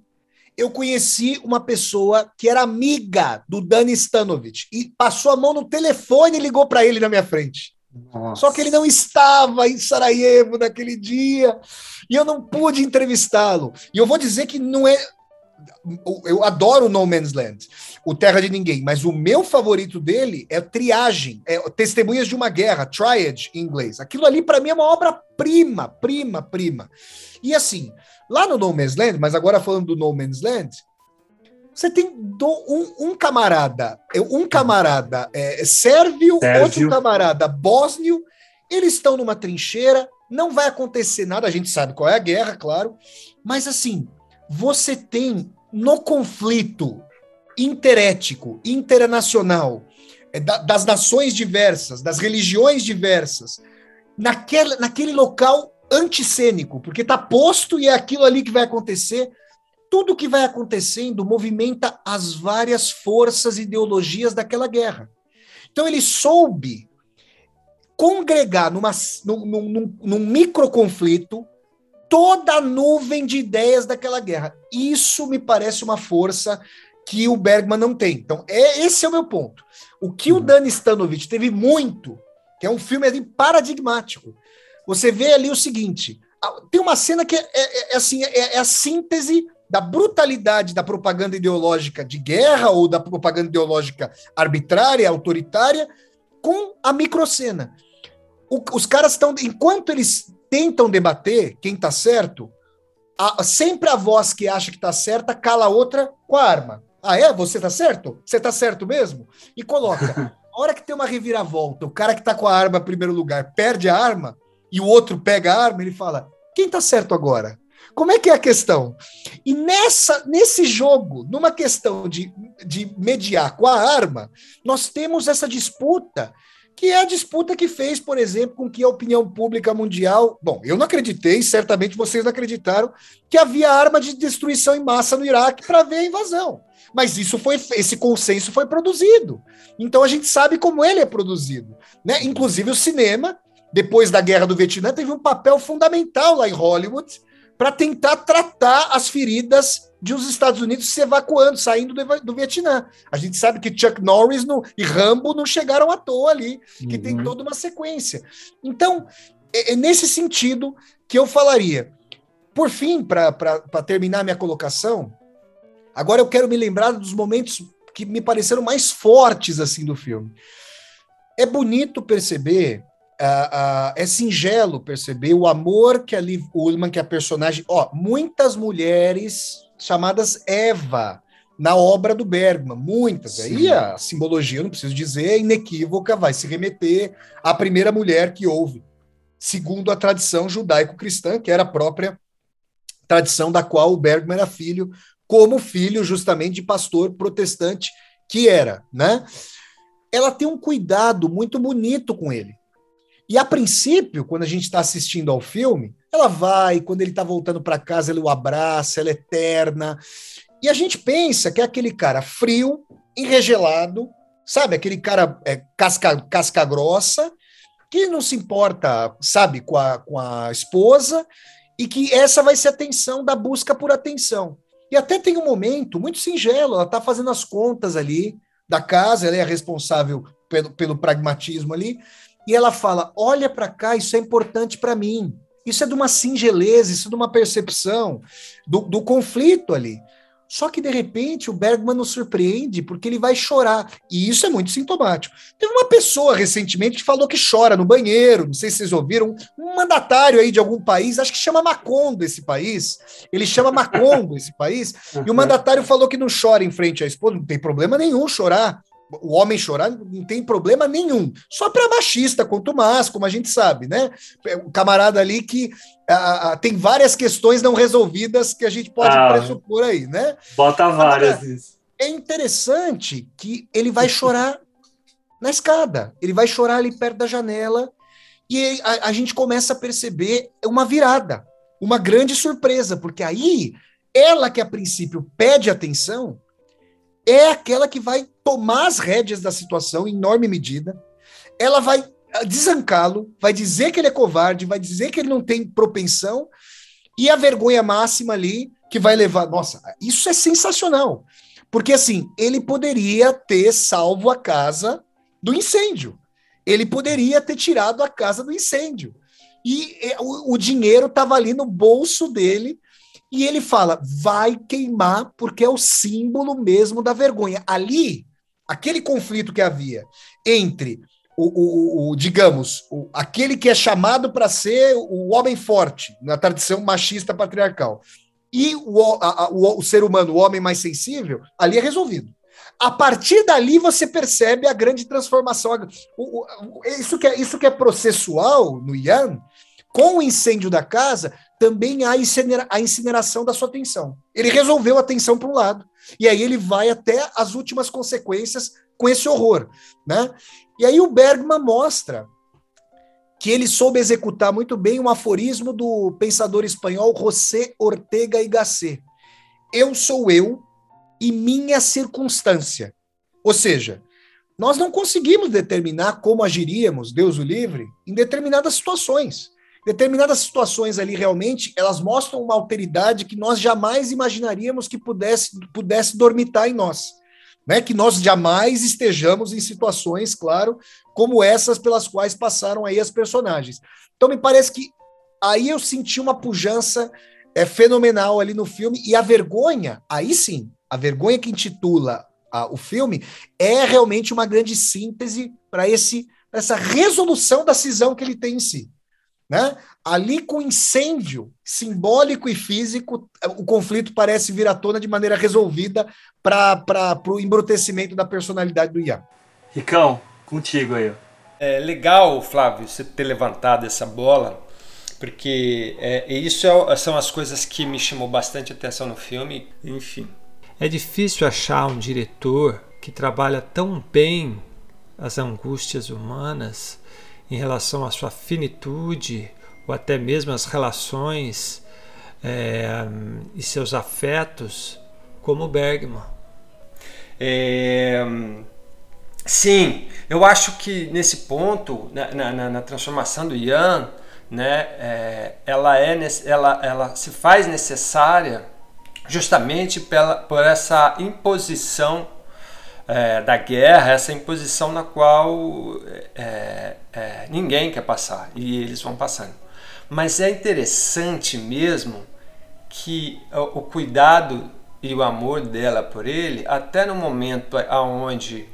eu conheci uma pessoa que era amiga do Dani Stanovic e passou a mão no telefone e ligou para ele na minha frente. Nossa. Só que ele não estava em Sarajevo naquele dia e eu não pude entrevistá-lo. E eu vou dizer que não é eu adoro No Man's Land, o Terra de Ninguém, mas o meu favorito dele é Triagem, é Testemunhas de uma Guerra, Triad em inglês. Aquilo ali para mim é uma obra-prima, prima, prima. E assim, lá no No Man's Land, mas agora falando do No Man's Land, você tem do, um, um, camarada, um camarada é, sérvio, sérvio, outro camarada bósnio, eles estão numa trincheira, não vai acontecer nada, a gente sabe qual é a guerra, claro, mas assim, você tem no conflito interético, internacional, é, das nações diversas, das religiões diversas, naquele, naquele local anticênico, porque está posto e é aquilo ali que vai acontecer. Tudo que vai acontecendo movimenta as várias forças e ideologias daquela guerra. Então ele soube congregar numa, num, num, num microconflito toda a nuvem de ideias daquela guerra. Isso me parece uma força que o Bergman não tem. Então, é, esse é o meu ponto. O que uhum. o Dani Stanovich teve muito, que é um filme ali paradigmático. Você vê ali o seguinte: tem uma cena que é, é, é assim, é, é a síntese da brutalidade da propaganda ideológica de guerra ou da propaganda ideológica arbitrária, autoritária, com a microcena. O, os caras estão, enquanto eles tentam debater quem está certo, a, sempre a voz que acha que está certa cala a outra com a arma. Ah, é? Você está certo? Você está certo mesmo? E coloca. A hora que tem uma reviravolta, o cara que está com a arma em primeiro lugar perde a arma e o outro pega a arma, ele fala: quem está certo agora? Como é que é a questão? E nessa, nesse jogo, numa questão de, de mediar com a arma, nós temos essa disputa que é a disputa que fez, por exemplo, com que a opinião pública mundial. Bom, eu não acreditei, certamente vocês não acreditaram, que havia arma de destruição em massa no Iraque para ver a invasão. Mas isso foi, esse consenso foi produzido. Então a gente sabe como ele é produzido. Né? Inclusive o cinema, depois da guerra do Vietnã, teve um papel fundamental lá em Hollywood para tentar tratar as feridas de os Estados Unidos se evacuando, saindo do, do Vietnã. A gente sabe que Chuck Norris no, e Rambo não chegaram à toa ali, que uhum. tem toda uma sequência. Então, é, é, nesse sentido que eu falaria. Por fim, para terminar minha colocação, agora eu quero me lembrar dos momentos que me pareceram mais fortes assim do filme. É bonito perceber Uh, uh, é singelo perceber o amor que a Liv Ullman, que é a personagem. Ó, muitas mulheres chamadas Eva na obra do Bergman, muitas. Sim. Aí a simbologia, eu não preciso dizer, é inequívoca, vai se remeter à primeira mulher que houve, segundo a tradição judaico-cristã, que era a própria tradição da qual o Bergman era filho, como filho justamente de pastor protestante que era, né? Ela tem um cuidado muito bonito com ele. E a princípio, quando a gente está assistindo ao filme, ela vai, quando ele está voltando para casa, ele o abraça, ela é terna. E a gente pensa que é aquele cara frio, enregelado, sabe? Aquele cara é, casca, casca grossa, que não se importa, sabe, com a, com a esposa, e que essa vai ser a atenção da busca por atenção. E até tem um momento muito singelo, ela está fazendo as contas ali da casa, ela é a responsável pelo, pelo pragmatismo ali, e ela fala: olha para cá, isso é importante para mim. Isso é de uma singeleza, isso é de uma percepção do, do conflito ali. Só que, de repente, o Bergman nos surpreende porque ele vai chorar. E isso é muito sintomático. Teve uma pessoa recentemente que falou que chora no banheiro. Não sei se vocês ouviram. Um mandatário aí de algum país, acho que chama Macondo esse país. Ele chama Macondo esse país. E o mandatário falou que não chora em frente à esposa. Não tem problema nenhum chorar o homem chorar não tem problema nenhum. Só para machista, quanto mais, como a gente sabe, né? O camarada ali que tem várias questões não resolvidas que a gente pode ah, pressupor aí, né? Bota várias. É interessante que ele vai chorar na escada, ele vai chorar ali perto da janela e a, a gente começa a perceber uma virada, uma grande surpresa, porque aí ela que a princípio pede atenção, é aquela que vai tomar as rédeas da situação em enorme medida. Ela vai ah, desancá-lo, vai dizer que ele é covarde, vai dizer que ele não tem propensão, e a vergonha máxima ali que vai levar. Nossa, isso é sensacional. Porque assim, ele poderia ter salvo a casa do incêndio. Ele poderia ter tirado a casa do incêndio. E eh, o, o dinheiro estava ali no bolso dele e ele fala: vai queimar, porque é o símbolo mesmo da vergonha. Ali, aquele conflito que havia entre o, o, o digamos, o, aquele que é chamado para ser o homem forte, na tradição machista patriarcal, e o, a, o, o ser humano, o homem mais sensível, ali é resolvido. A partir dali você percebe a grande transformação. Isso, que é, isso que é processual no Ian, com o incêndio da casa, também há a incineração da sua atenção. Ele resolveu a atenção para um lado, e aí ele vai até as últimas consequências com esse horror. Né? E aí o Bergman mostra que ele soube executar muito bem um aforismo do pensador espanhol José Ortega y Gasset. Eu sou eu e minha circunstância. Ou seja, nós não conseguimos determinar como agiríamos, Deus o livre, em determinadas situações determinadas situações ali realmente elas mostram uma alteridade que nós jamais imaginaríamos que pudesse, pudesse dormitar em nós. Né? Que nós jamais estejamos em situações, claro, como essas pelas quais passaram aí as personagens. Então me parece que aí eu senti uma pujança é, fenomenal ali no filme e a vergonha, aí sim, a vergonha que intitula a, o filme é realmente uma grande síntese para esse essa resolução da cisão que ele tem em si. Né? Ali com incêndio simbólico e físico, o conflito parece vir à tona de maneira resolvida para o embrutecimento da personalidade do Ian. Ricão, contigo aí. É legal, Flávio, você ter levantado essa bola, porque é, isso é, são as coisas que me chamou bastante atenção no filme. Enfim, é difícil achar um diretor que trabalha tão bem as angústias humanas em relação à sua finitude ou até mesmo as relações é, e seus afetos, como Bergman. É, sim, eu acho que nesse ponto, na, na, na transformação do Ian, né, é, ela, é, ela, ela se faz necessária justamente pela, por essa imposição é, da guerra, essa imposição na qual é, é, ninguém quer passar e eles vão passando. Mas é interessante mesmo que o, cuidado e o amor dela por ele, até no momento aonde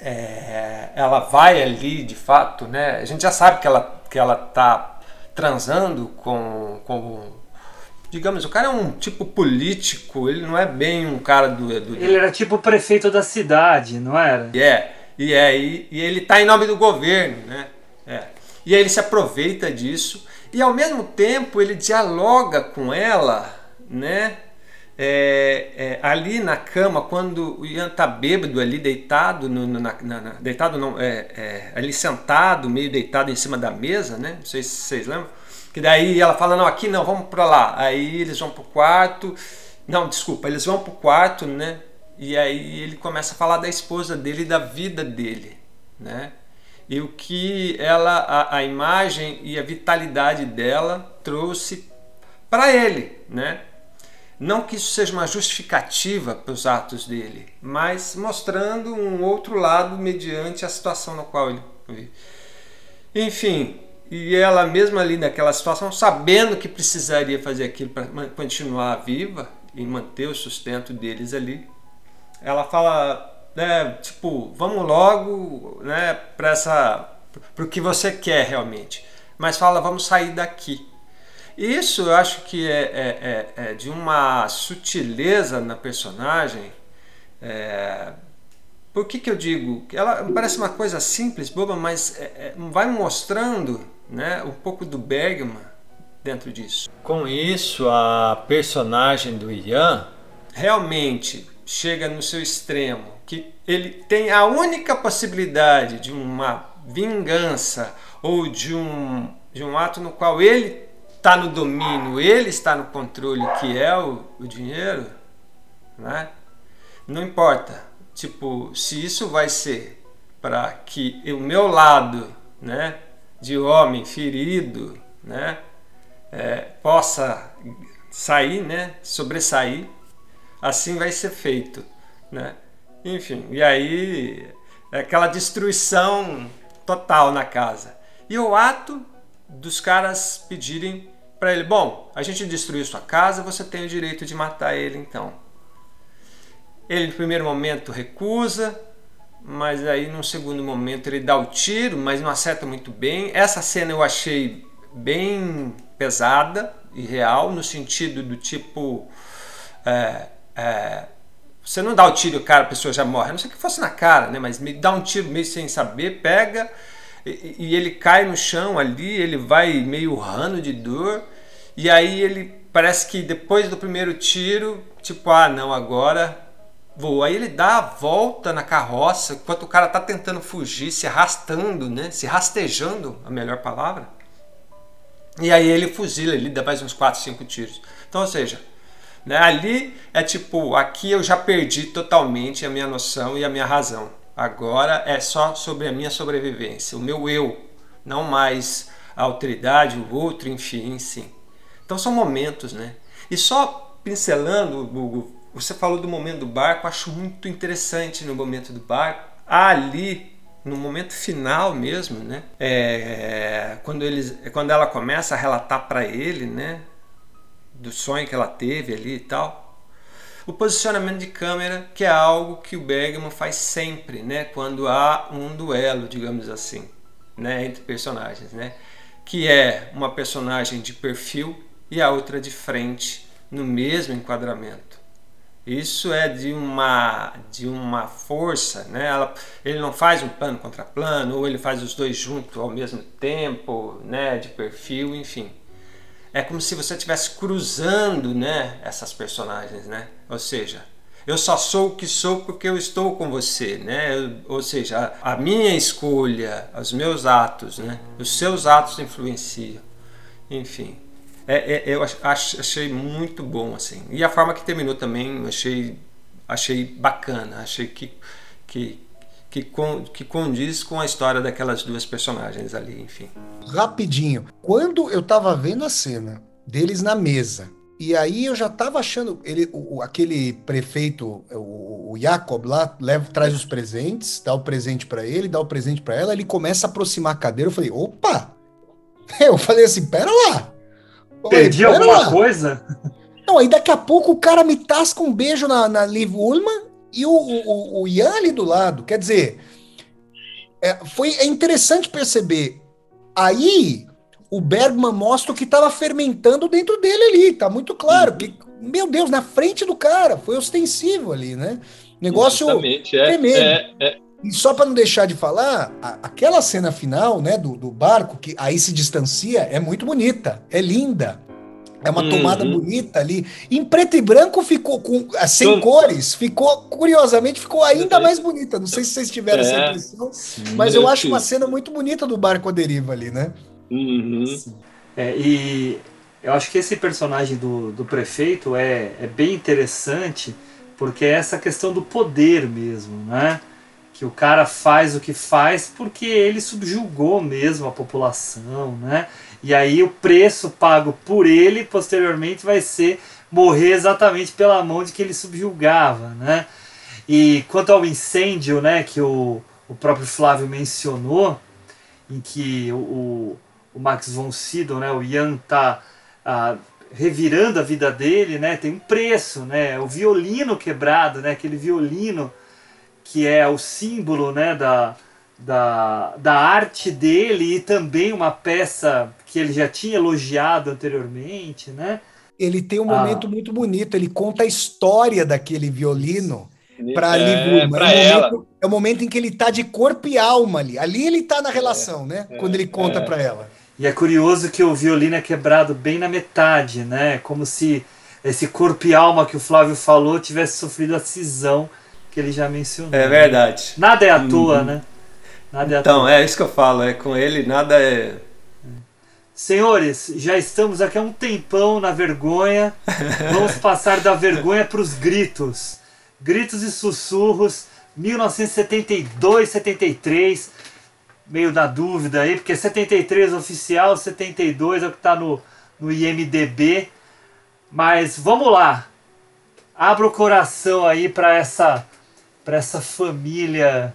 é, ela vai ali de fato, né? A gente já sabe que ela que ela tá transando com, com digamos, o cara é um tipo político, ele não é bem um cara do. do Ele era tipo o prefeito da cidade, não era? É, e, é, e, e ele está em nome do governo, né? É. E aí ele se aproveita disso e ao mesmo tempo ele dialoga com ela, né? É, é, ali na cama, quando o Ian tá bêbado ali, deitado, no, na, na, na, deitado não, é, é, ali sentado, meio deitado em cima da mesa, né? Não sei se vocês lembram. Que daí ela fala, não, aqui não, vamos para lá. Aí eles vão pro quarto. Não, desculpa, eles vão pro quarto, né? E aí ele começa a falar da esposa dele e da vida dele, né? E o que ela, a, a imagem e a vitalidade dela trouxe para ele, né? Não que isso seja uma justificativa para os atos dele, mas mostrando um outro lado mediante a situação na qual ele. Enfim, e ela mesma ali naquela situação, sabendo que precisaria fazer aquilo para continuar viva e manter o sustento deles ali, ela fala, né, tipo, vamos logo, né, para essa, para o que você quer realmente, mas fala, vamos sair daqui. Isso eu acho que é, é, é, é de uma sutileza na personagem. É, por que, que eu digo? Ela parece uma coisa simples, boba, mas é, é, vai mostrando né, um pouco do Bergman dentro disso. Com isso, a personagem do Ian realmente chega no seu extremo, que ele tem a única possibilidade de uma vingança ou de um, de um ato no qual ele está no domínio, ele está no controle, que é o, o dinheiro, né? não importa. Tipo, se isso vai ser para que o meu lado né, de homem ferido né, é, possa sair, né, sobressair, assim vai ser feito. Né? Enfim, e aí é aquela destruição total na casa. E o ato dos caras pedirem para ele: bom, a gente destruiu sua casa, você tem o direito de matar ele então. Ele, no primeiro momento, recusa, mas aí, num segundo momento, ele dá o tiro, mas não acerta muito bem. Essa cena eu achei bem pesada e real, no sentido do tipo. É, é, você não dá o tiro, cara, a pessoa já morre. A não sei que fosse na cara, né? Mas me dá um tiro meio sem saber, pega e, ele cai no chão ali, ele vai meio rano de dor, e aí ele parece que depois do primeiro tiro, tipo, ah, não, agora vou. Aí ele dá a volta na carroça, enquanto o cara tá tentando fugir, se arrastando, né? Se rastejando, a melhor palavra. E aí ele fuzila, ele dá mais uns 4, 5 tiros. Então, ou seja, né, ali é tipo, aqui eu já perdi totalmente a minha noção e a minha razão. Agora é só sobre a minha sobrevivência, o meu eu, não mais a autoridade, o outro, enfim, sim. Então são momentos, né? E só pincelando, Hugo, você falou do momento do barco, acho muito interessante no momento do barco. Ali, no momento final mesmo, né? É, quando, eles, quando ela começa a relatar para ele, né? Do sonho que ela teve ali e tal o posicionamento de câmera, que é algo que o Bergman faz sempre, né, quando há um duelo, digamos assim, né, entre personagens, né, que é uma personagem de perfil e a outra de frente no mesmo enquadramento. Isso é de uma de uma força, né? Ela, ele não faz um plano contra plano ou ele faz os dois juntos ao mesmo tempo, né? De perfil, enfim é como se você estivesse cruzando né, essas personagens, né? Ou seja, eu só sou o que sou porque eu estou com você, né? Ou seja, a, a minha escolha, os meus atos, né? Os seus atos influenciam. Enfim, é, é, eu ach, achei muito bom assim. E a forma que terminou também, achei, achei bacana. Achei que que que, con, que condiz com a história daquelas duas personagens ali, enfim. Rapidinho, quando eu tava vendo a cena deles na mesa, e aí eu já tava achando, ele, o, aquele prefeito, o, o Jacob lá, leva, traz os presentes, dá o presente para ele, dá o presente para ela, ele começa a aproximar a cadeira, eu falei, opa! Eu falei assim, pera lá! Perdi pera alguma lá. coisa? Não, aí daqui a pouco o cara me tasca um beijo na, na Liv Ullman e o, o, o Ian ali do lado. Quer dizer, é, foi, é interessante perceber. Aí, o Bergman mostra o que estava fermentando dentro dele ali, tá muito claro. Que, meu Deus, na frente do cara, foi ostensivo ali, né? Negócio Exatamente, é, tremendo. é, é. E só para não deixar de falar, a- aquela cena final, né, do, do barco, que aí se distancia, é muito bonita, é linda. É uma Uhum. tomada bonita ali. Em preto e branco ficou com ah, sem Todo- cores, ficou curiosamente ficou ainda Uhum. mais bonita. Não sei se vocês tiveram essa É. impressão, mas eu acho uma cena muito bonita do barco à deriva ali, né? Uhum. É, e eu acho que esse personagem do, do prefeito é, é bem interessante porque é essa questão do poder mesmo, né? Que o cara faz o que faz porque ele subjugou mesmo a população, né? E aí o preço pago por ele posteriormente vai ser morrer exatamente pela mão de que ele subjugava, né? E quanto ao incêndio, né, que o, o próprio Flávio mencionou, em que o, o, Max von Sydow, né, o Ian tá ah, revirando a vida dele, né, tem um preço, né, o violino quebrado, né, aquele violino que é o símbolo, né, da, da, da arte dele e também uma peça que ele já tinha elogiado anteriormente, né, Ele tem um Ah. momento muito bonito, ele conta a história daquele violino para É, pra é, o momento, é o momento em que ele tá de corpo e alma ali. Ali ele tá na relação, né? Quando ele conta é. para ela. E é curioso que o violino é quebrado bem na metade, né? Como se esse corpo e alma que o Flávio falou tivesse sofrido a cisão que ele já mencionou. É verdade. Nada é à toa, Uhum. né? Nada é à Então, toa. é isso que eu falo, é com ele nada é. Senhores, já estamos aqui há um tempão na vergonha. Vamos passar da vergonha para os gritos. Gritos e sussurros, 1972, 73. Meio na dúvida aí, porque 73 oficial, 72 é o que está no, no IMDB. Mas vamos lá. Abra o coração aí para essa, para essa família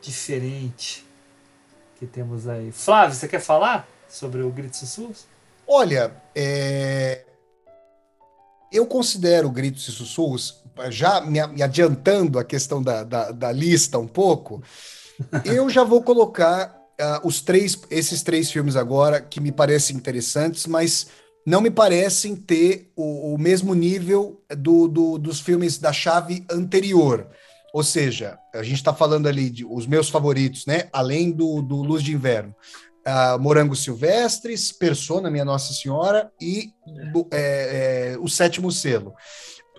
diferente que temos aí. Flávio, você quer falar sobre o Gritos e Sussurros? Olha, é, eu considero Gritos e Sussurros, já me, adiantando a questão da, da, da lista um pouco, eu já vou colocar ah, os três, esses três filmes agora que me parecem interessantes, mas não me parecem ter o, o mesmo nível do, do- dos filmes da chave anterior. Ou seja, a gente está falando ali de os meus favoritos, né? Além do, do Luz de Inverno. Ah, Morangos Silvestres, Persona, Minha Nossa Senhora e do- é, é, O Sétimo Selo.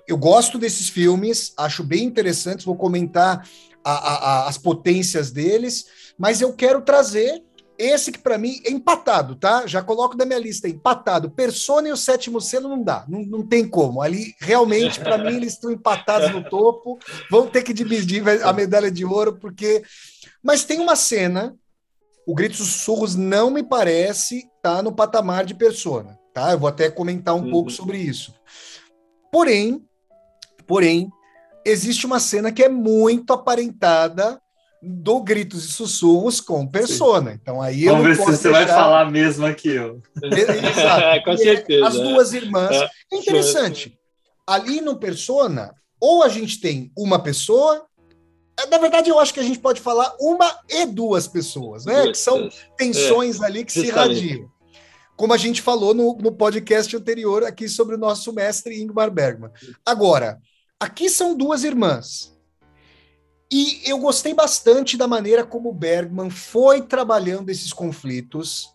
Eu gosto desses filmes, acho bem interessantes, vou comentar a- a- a- as potências deles, mas eu quero trazer esse que para mim é empatado, tá? Já coloco da minha lista empatado. Persona e o Sétimo Selo não dá, não, não tem como. Ali realmente para mim eles estão empatados no topo. Vão ter que dividir a medalha de ouro porque mas tem uma cena o Gritos e Sussurros não me parece estar no patamar de Persona, tá? Eu vou até comentar um Uhum. pouco sobre isso. Porém, porém, existe uma cena que é muito aparentada do Gritos e Sussurros com Persona. Então aí eu Vamos ver se você vai deixar- falar mesmo aqui, ó. Exato. Com E certeza, As é. duas irmãs. É. É interessante. Ali no Persona, ou a gente tem uma pessoa. é, Na verdade, eu acho que a gente pode falar uma e duas pessoas, né? Duas que são tensões ali que se justamente. irradiam. Como a gente falou no, no podcast anterior aqui sobre o nosso mestre Ingmar Bergman. Agora, aqui são duas irmãs. E eu gostei bastante da maneira como o Bergman foi trabalhando esses conflitos,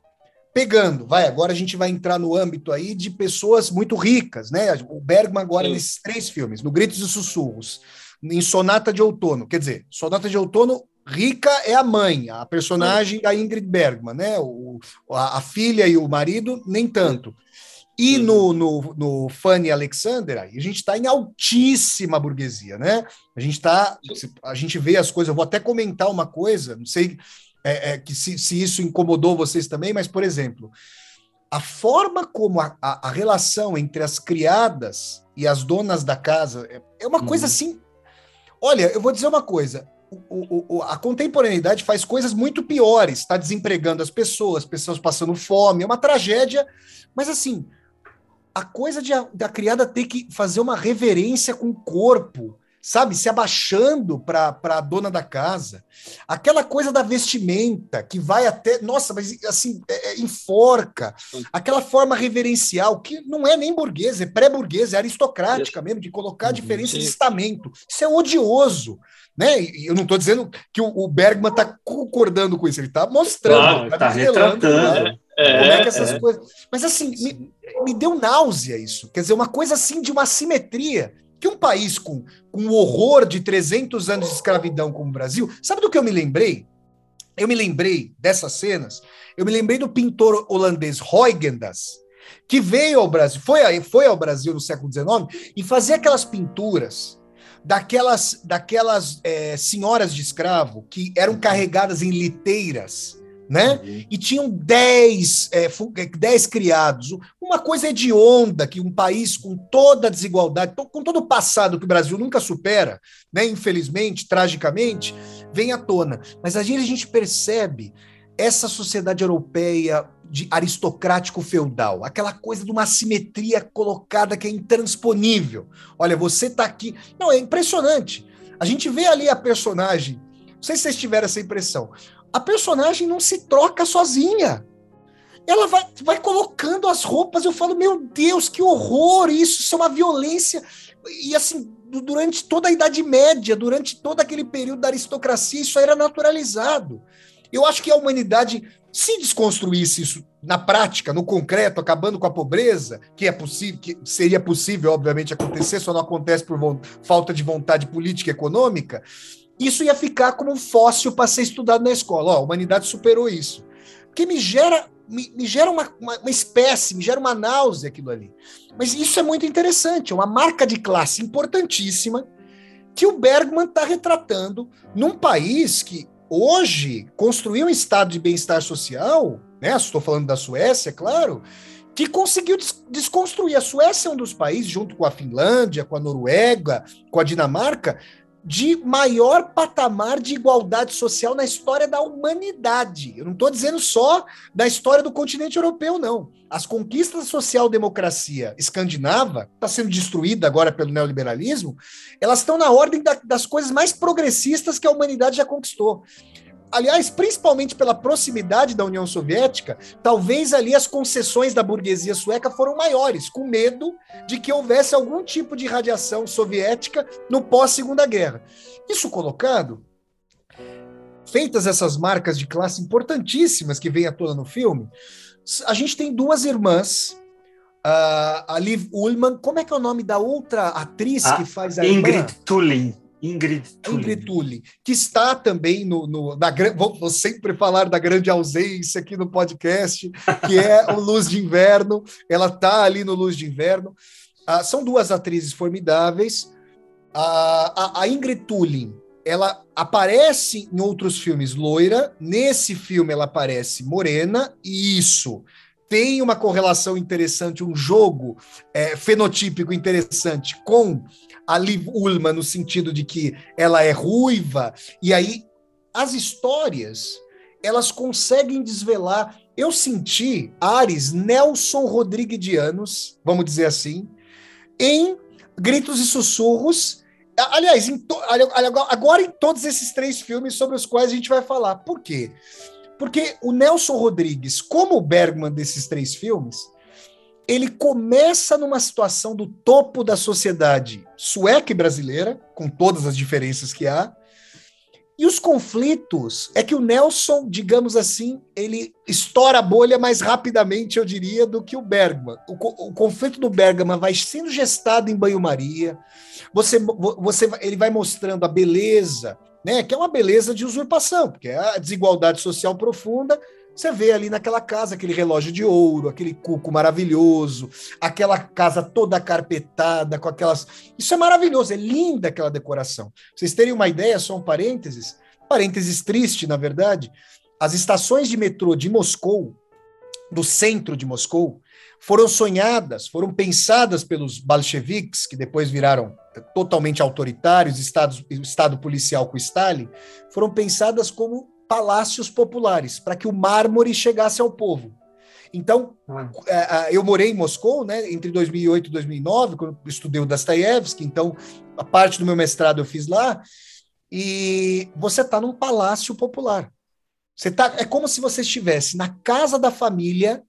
pegando, vai, agora a gente vai entrar no âmbito aí de pessoas muito ricas, né? O Bergman agora Sim. nesses três filmes, no Gritos e Sussurros, em Sonata de Outono, quer dizer, Sonata de Outono, rica é a mãe, a personagem da Ingrid Bergman, né? O, a, a filha e o marido, nem tanto. E no, no, no Fanny Alexander, aí a gente está em altíssima burguesia, né? A gente tá, a gente vê as coisas. Eu vou até comentar uma coisa, não sei é, é, que se, se isso incomodou vocês também, mas, por exemplo, a forma como a, a, a relação entre as criadas e as donas da casa é, é uma coisa assim. Olha, eu vou dizer uma coisa. O, o, a contemporaneidade faz coisas muito piores, está desempregando as pessoas, pessoas passando fome, é uma tragédia, mas assim, a coisa de a, da criada ter que fazer uma reverência com o corpo, sabe, se abaixando para a dona da casa. Aquela coisa da vestimenta que vai até, nossa, mas assim, é, é, enforca. Aquela forma reverencial que não é nem burguesa, é pré-burguesa, é aristocrática mesmo, de colocar a Uhum, diferença sim. de estamento. Isso é odioso. Né? E eu não estou dizendo que o, o Bergman está concordando com isso, ele está mostrando, Claro, tá revelando, retratando. né? Como é que essas É, é. coisas. Mas assim, me, me deu náusea isso. Quer dizer, uma coisa assim de uma simetria. Que um país com, com o horror de 300 anos de escravidão como o Brasil. Sabe do que eu me lembrei? Eu me lembrei dessas cenas. Eu me lembrei do pintor holandês Huygens, que veio ao Brasil, foi, aí- foi ao Brasil no século XIX e fazia aquelas pinturas daquelas, daquelas eh, senhoras de escravo que eram carregadas em liteiras, né? e tinham 10, é, é, 10 criados. Uma coisa hedionda que um país com toda a desigualdade, com todo o passado que o Brasil nunca supera, né, infelizmente, tragicamente, vem à tona. Mas a gente, a gente percebe essa sociedade europeia de aristocrático-feudal, aquela coisa de uma assimetria colocada que é intransponível. Olha, você está aqui. Não, é impressionante. A gente vê ali a personagem. Não sei se vocês tiveram essa impressão a personagem não se troca sozinha. Ela vai, vai colocando as roupas, eu falo, meu Deus, que horror isso, isso é uma violência. E assim, du- durante toda a Idade Média, durante todo aquele período da aristocracia, isso era naturalizado. Eu acho que a humanidade, se desconstruísse isso na prática, no concreto, acabando com a pobreza, que é possível, que seria possível, obviamente, acontecer, só não acontece por falta de vontade política e econômica, isso ia ficar como um fóssil para ser estudado na escola. Ó, a humanidade superou isso. Porque me gera, me, me gera uma, uma, uma espécie, me gera uma náusea aquilo ali. Mas isso é muito interessante, é uma marca de classe importantíssima que o Bergman está retratando num país que hoje construiu um estado de bem-estar social, né? Estou falando da Suécia, claro, que conseguiu des- desconstruir. A Suécia é um dos países, junto com a Finlândia, com a Noruega, com a Dinamarca, de maior patamar de igualdade social na história da humanidade. Eu não estou dizendo só da história do continente europeu, não. As conquistas da social-democracia escandinava, está sendo destruída agora pelo neoliberalismo, elas estão na ordem da- das coisas mais progressistas que a humanidade já conquistou. Aliás, principalmente pela proximidade da União Soviética, talvez ali as concessões da burguesia sueca foram maiores, com medo de que houvesse algum tipo de radiação soviética no pós-Segunda Guerra. Isso colocado, feitas essas marcas de classe importantíssimas que vêm à tona no filme, a gente tem duas irmãs, a a Liv Ullmann, como é que é o nome da outra atriz A que faz a irmã? Ingrid Tulin. Ingrid Tulin. Ingrid Tully, que está também no. no na, vou, vou sempre falar da grande ausência aqui no podcast, que é o Luz de Inverno. Ela está ali no Luz de Inverno. Ah, são duas atrizes formidáveis. A, a, a Ingrid Tulin, ela aparece em outros filmes loira. Nesse filme, ela aparece morena, e isso tem uma correlação interessante, um jogo é, fenotípico interessante com a Liv Ullmann, no sentido de que ela é ruiva, e aí as histórias elas conseguem desvelar. Eu senti ares Nelson Rodriguidianos, vamos dizer assim, em Gritos e Sussurros. Aliás, em agora em todos esses três filmes sobre os quais a gente vai falar. Por quê? Porque o Nelson Rodrigues, como o Bergman desses três filmes, ele começa numa situação do topo da sociedade sueca e brasileira, com todas as diferenças que há. E os conflitos é que o Nelson, digamos assim, ele estoura a bolha mais rapidamente, eu diria, do que o Bergman. O, o conflito do Bergman vai sendo gestado em banho-maria. Você, vo- você, ele vai mostrando a beleza, né? Que é uma beleza de usurpação, porque é a desigualdade social profunda você vê ali naquela casa aquele relógio de ouro, aquele cuco maravilhoso, aquela casa toda carpetada com aquelas. Isso é maravilhoso, é linda aquela decoração. Vocês terem uma ideia, só um parênteses, parênteses triste, na verdade, as estações de metrô de Moscou, do centro de Moscou, foram sonhadas, foram pensadas pelos bolcheviques, que depois viraram totalmente autoritários, estados, estado policial com Stalin, foram pensadas como palácios populares, para que o mármore chegasse ao povo. Então, Ah. é, é, eu morei em Moscou, né, entre 2008 e 2009, quando estudei o Dostoiévski, então a parte do meu mestrado eu fiz lá, e você está num palácio popular. Você tá, é como se você estivesse na casa da família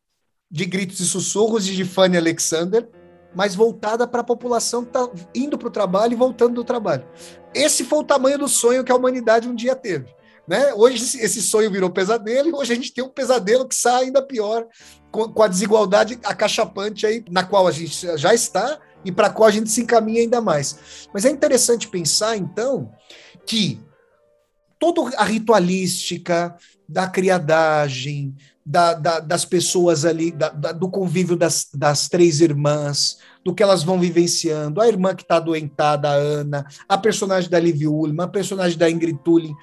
de gritos e sussurros de Fanny Alexander, mas voltada para a população que está indo para o trabalho e voltando do trabalho. Esse foi o tamanho do sonho que a humanidade um dia teve. Né? Hoje esse- sonho virou pesadelo e hoje a gente tem um pesadelo que sai ainda pior com, com a desigualdade acachapante aí na qual a gente já está e para a qual a gente se encaminha ainda mais. Mas é interessante pensar então que toda a ritualística da criadagem, da- da- das pessoas ali, da- do convívio das, das três irmãs, do que elas vão vivenciando, a irmã que está adoentada, a Ana, a personagem da Liv Ullmann, a personagem da Ingrid Tulin,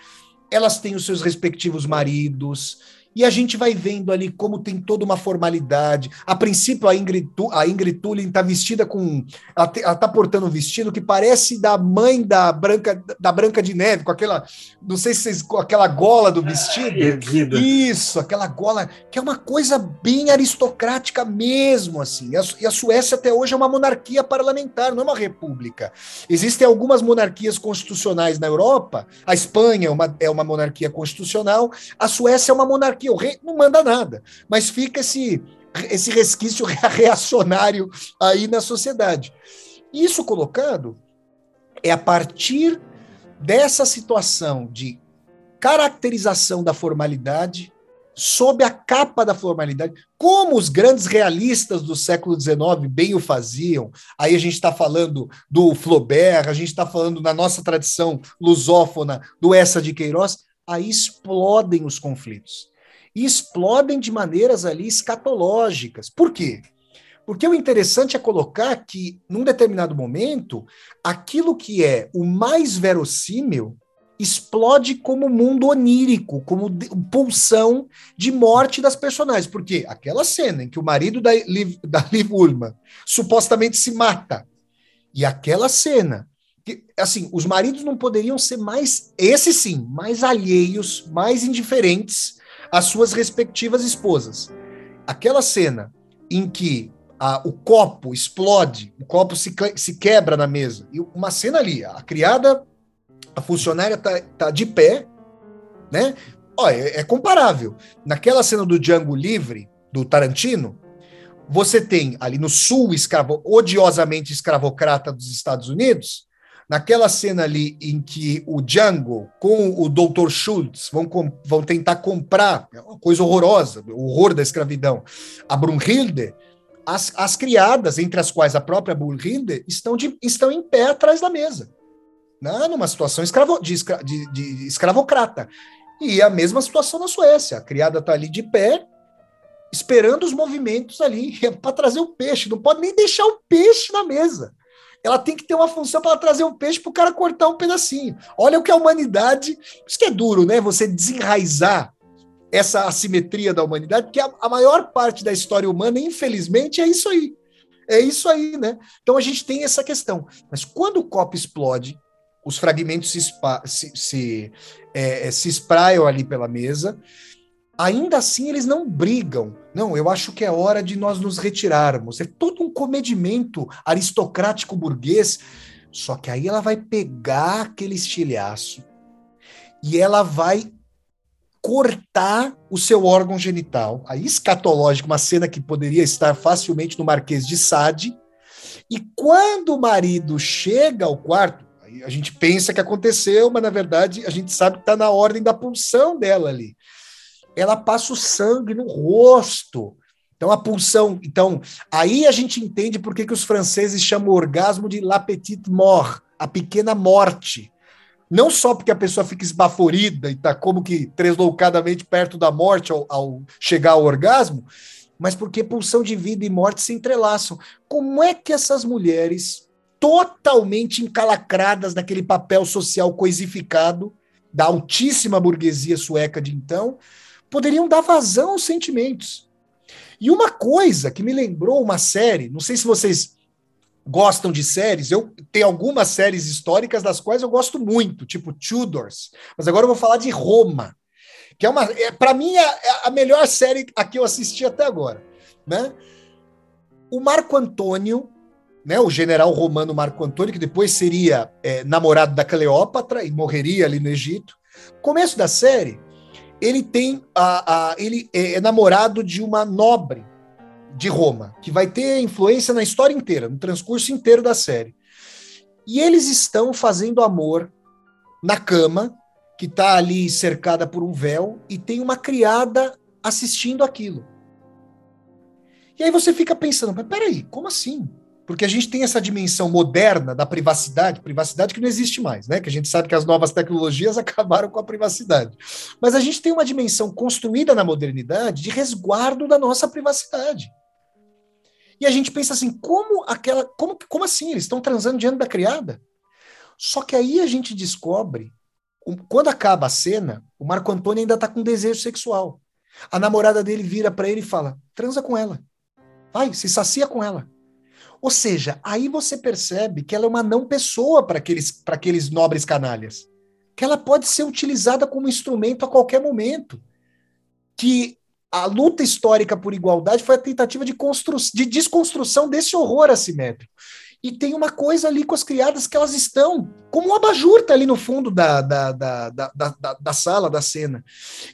elas têm os seus respectivos maridos, e a gente vai vendo ali como tem toda uma formalidade. A princípio, a Ingrid, a Ingrid Tulin está vestida com. Ela, te- ela tá portando um vestido que parece da mãe da Branca, da Branca de Neve, com aquela. Não sei se vocês. com aquela gola do vestido. Erguida. Isso, aquela gola, que é uma coisa bem aristocrática mesmo, assim. E a, e a Suécia até hoje é uma monarquia parlamentar, não é uma república. Existem algumas monarquias constitucionais na Europa, a Espanha é uma, é uma monarquia constitucional, a Suécia é uma monarquia, o rei não manda nada, mas fica esse, esse resquício reacionário aí na sociedade. Isso colocado é a partir dessa situação de caracterização da formalidade sob a capa da formalidade, como os grandes realistas do século XIX bem o faziam. Aí a gente está falando do Flaubert, a gente está falando na nossa tradição lusófona do Essa de Queiroz, aí explodem os conflitos. E explodem de maneiras ali escatológicas. Por quê? Porque o interessante é colocar que, num determinado momento, aquilo que é o mais verossímil explode como mundo onírico, como pulsão de morte das personagens. Porque aquela cena em que o marido da Liv, da Liv Ullmann supostamente se mata, e aquela cena que, assim, os maridos não poderiam ser mais, esse sim, mais alheios, mais indiferentes às suas respectivas esposas. Aquela cena em que a- o copo explode, o copo se, se quebra na mesa, e uma cena ali, a criada a funcionária tá, tá de pé, né? Ó, é, é comparável. Naquela cena do Django Livre, do Tarantino, você tem ali no sul escravo, odiosamente escravocrata dos Estados Unidos, naquela cena ali em que o Django com o Dr. Schultz vão, vão tentar comprar, é uma coisa horrorosa, o horror da escravidão, a Brunhilde, as, as criadas, entre as quais a própria Brunhilde, estão, de, estão em pé atrás da mesa né, numa situação escravo, de, escra, de, de escravocrata. E a mesma situação na Suécia. A criada está ali de pé, esperando os movimentos ali para trazer o peixe. Não pode nem deixar o peixe na mesa. Ela tem que ter uma função para trazer um peixe para o cara cortar um pedacinho. Olha o que a humanidade. Isso que é duro, né? Você desenraizar essa assimetria da humanidade, porque a, a maior parte da história humana, infelizmente, é isso aí. É isso aí, né? Então a gente tem essa questão. Mas quando o copo explode, os fragmentos se, se, se, é, se espraiam ali pela mesa. Ainda assim, eles não brigam. Não, eu acho que é hora de nós nos retirarmos. É todo um comedimento aristocrático burguês. Só que aí ela vai pegar aquele estilhaço e ela vai cortar o seu órgão genital. Aí, escatológico, uma cena que poderia estar facilmente no Marquês de Sade. E quando o marido chega ao quarto, a gente pensa que aconteceu, mas na verdade a gente sabe que está na ordem da pulsão dela ali. Ela passa o sangue no rosto. Então a pulsão, então aí a gente entende por que, que os franceses chamam o orgasmo de la petite mort, a pequena morte. Não só porque a pessoa fica esbaforida e está como que tresloucadamente perto da morte ao, ao chegar ao orgasmo, mas porque pulsão de vida e morte se entrelaçam. Como é que essas mulheres totalmente encalacradas naquele papel social coisificado da altíssima burguesia sueca de então, poderiam dar vazão aos sentimentos. E uma coisa que me lembrou uma série, não sei se vocês gostam de séries, eu tenho algumas séries históricas das quais eu gosto muito, tipo Tudors, mas agora eu vou falar de Roma, que é uma, é, para mim, é a melhor série a que eu assisti até agora. né? O Marco Antônio, né, o general romano Marco Antônio, que depois seria é, namorado da Cleópatra e morreria ali no Egito. Começo da série, ele tem a, a ele é, é namorado de uma nobre de Roma, que vai ter influência na história inteira, no transcurso inteiro da série. E eles estão fazendo amor na cama, que está ali cercada por um véu, e tem uma criada assistindo aquilo. E aí você fica pensando, mas peraí, como assim? Porque a gente tem essa dimensão moderna da privacidade, privacidade que não existe mais, né? Que a gente sabe que as novas tecnologias acabaram com a privacidade. Mas a gente tem uma dimensão construída na modernidade de resguardo da nossa privacidade. E a gente pensa assim, como aquela, como, como assim? Eles estão transando diante da criada? Só que aí a gente descobre, quando acaba a cena, o Marco Antônio ainda está com desejo sexual. A namorada dele vira para ele e fala: transa com ela. Vai, se sacia com ela. Ou seja, aí você percebe que ela é uma não pessoa para aqueles, aqueles nobres canalhas. Que ela pode ser utilizada como instrumento a qualquer momento. Que a luta histórica por igualdade foi a tentativa de, de desconstrução desse horror assimétrico. E tem uma coisa ali com as criadas que elas estão, como um abajur tá ali no fundo da, da, da, da, da, da sala, da cena.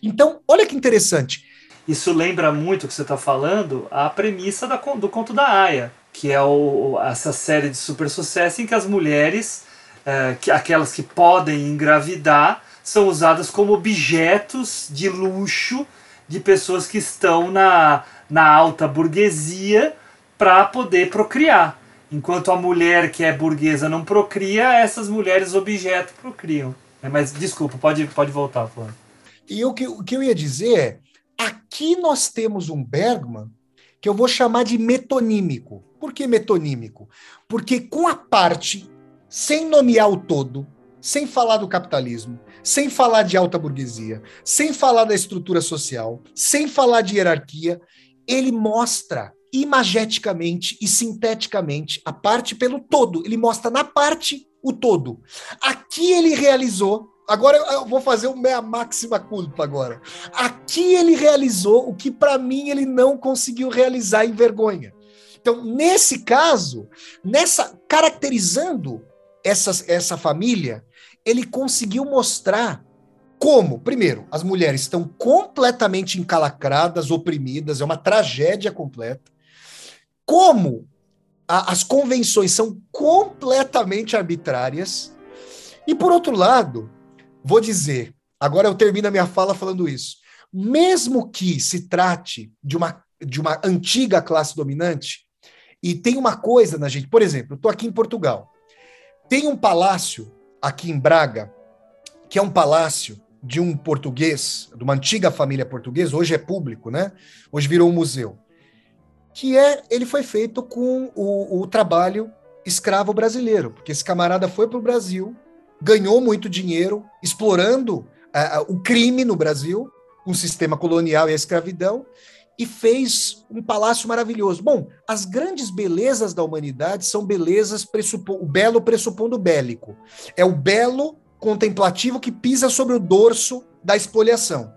Então, olha que interessante. Isso lembra muito o que você está falando, a premissa da, do conto da Aya, que é o, essa série de super sucesso em que as mulheres, é, que, aquelas que podem engravidar, são usadas como objetos de luxo de pessoas que estão na, na alta burguesia para poder procriar. Enquanto a mulher que é burguesa não procria, essas mulheres objeto procriam. É, mas desculpa, pode, pode voltar, Flávio. E o que, o que eu ia dizer é: aqui nós temos um Bergman que eu vou chamar de metonímico. Por que metonímico? Porque com a parte, sem nomear o todo, sem falar do capitalismo, sem falar de alta burguesia, sem falar da estrutura social, sem falar de hierarquia, ele mostra imageticamente e sinteticamente a parte pelo todo. Ele mostra na parte o todo. Aqui ele realizou. Agora eu vou fazer o meia máxima culpa agora. Aqui ele realizou o que para mim ele não conseguiu realizar em vergonha. Então, nesse caso, nessa caracterizando essa, essa família, ele conseguiu mostrar como, primeiro, as mulheres estão completamente encalacradas, oprimidas, é uma tragédia completa. Como a, as convenções são completamente arbitrárias. E, por outro lado, vou dizer, agora eu termino a minha fala falando isso. Mesmo que se trate de uma, de uma antiga classe dominante, e tem uma coisa na gente, por exemplo, eu estou aqui em Portugal, tem um palácio aqui em Braga, que é um palácio de um português, de uma antiga família portuguesa, hoje é público, né? Hoje virou um museu. Que é, ele foi feito com o, o trabalho escravo brasileiro, porque esse camarada foi para o Brasil, ganhou muito dinheiro explorando uh, o crime no Brasil, um sistema colonial e a escravidão, e fez um palácio maravilhoso. Bom, as grandes belezas da humanidade são belezas o belo pressupondo bélico. É o belo contemplativo que pisa sobre o dorso da espoliação.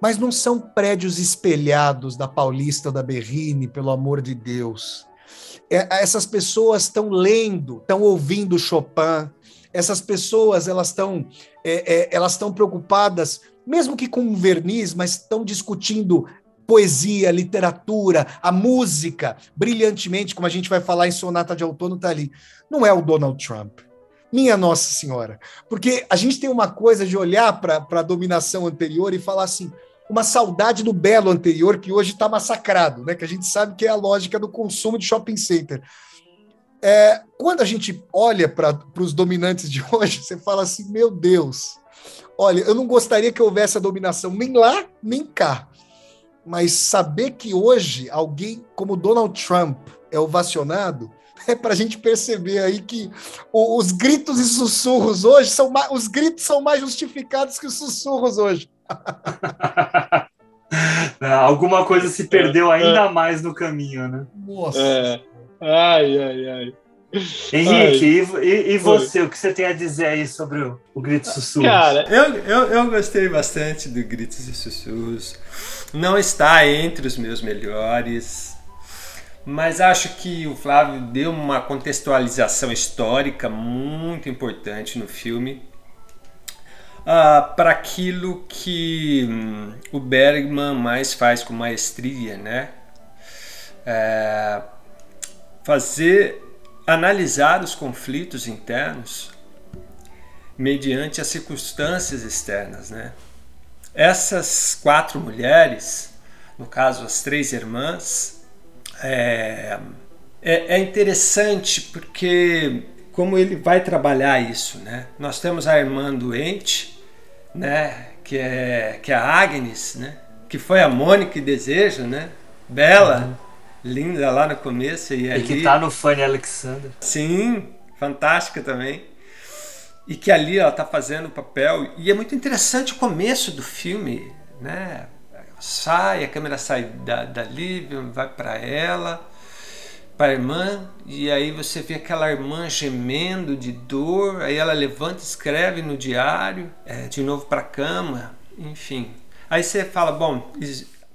Mas não são prédios espelhados da Paulista da Berrine, pelo amor de Deus. É, essas pessoas estão lendo, estão ouvindo Chopin. Essas pessoas elas estão é, é, elas estão preocupadas, mesmo que com verniz, mas estão discutindo poesia, literatura, a música, brilhantemente, como a gente vai falar em Sonata de Outono, está ali. Não é o Donald Trump. Minha Nossa Senhora. Porque a gente tem uma coisa de olhar para a dominação anterior e falar assim, uma saudade do belo anterior que hoje está massacrado, né? Que a gente sabe que é a lógica do consumo de shopping center. É, quando a gente olha para os dominantes de hoje, você fala assim: meu Deus, olha, eu não gostaria que houvesse a dominação nem lá, nem cá mas saber que hoje alguém como Donald Trump é ovacionado é para a gente perceber aí que os gritos e sussurros hoje são mais, os gritos são mais justificados que os sussurros hoje. Alguma coisa se perdeu ainda é. mais no caminho, né? Nossa. É. Ai, ai, ai. Henrique, ai. E, e, você, Oi. o que você tem a dizer aí sobre o, o Gritos e Sussurros? Cara, eu, eu, eu gostei bastante do Gritos e Sussurros. Não está entre os meus melhores, mas acho que o Flávio deu uma contextualização histórica muito importante no filme uh, para aquilo que hum, o Bergman mais faz com maestria, né? É, fazer analisar os conflitos internos mediante as circunstâncias externas, né? Essas quatro mulheres, no caso as três irmãs, é, é, é interessante porque como ele vai trabalhar isso, né? Nós temos a irmã doente, né? Que é que é a Agnes, né? Que foi a Mônica e Desejo, né? Bela, uhum. Linda lá no começo e, e ali... que tá no Fanny Alexander. Sim, fantástica também. E que ali ela tá fazendo o papel e é muito interessante o começo do filme, né? Sai, a câmera sai da, dali, vai para ela para a irmã, e aí você vê aquela irmã gemendo de dor, aí ela levanta, escreve no diário, é, de novo para a cama, enfim. Aí você fala, bom,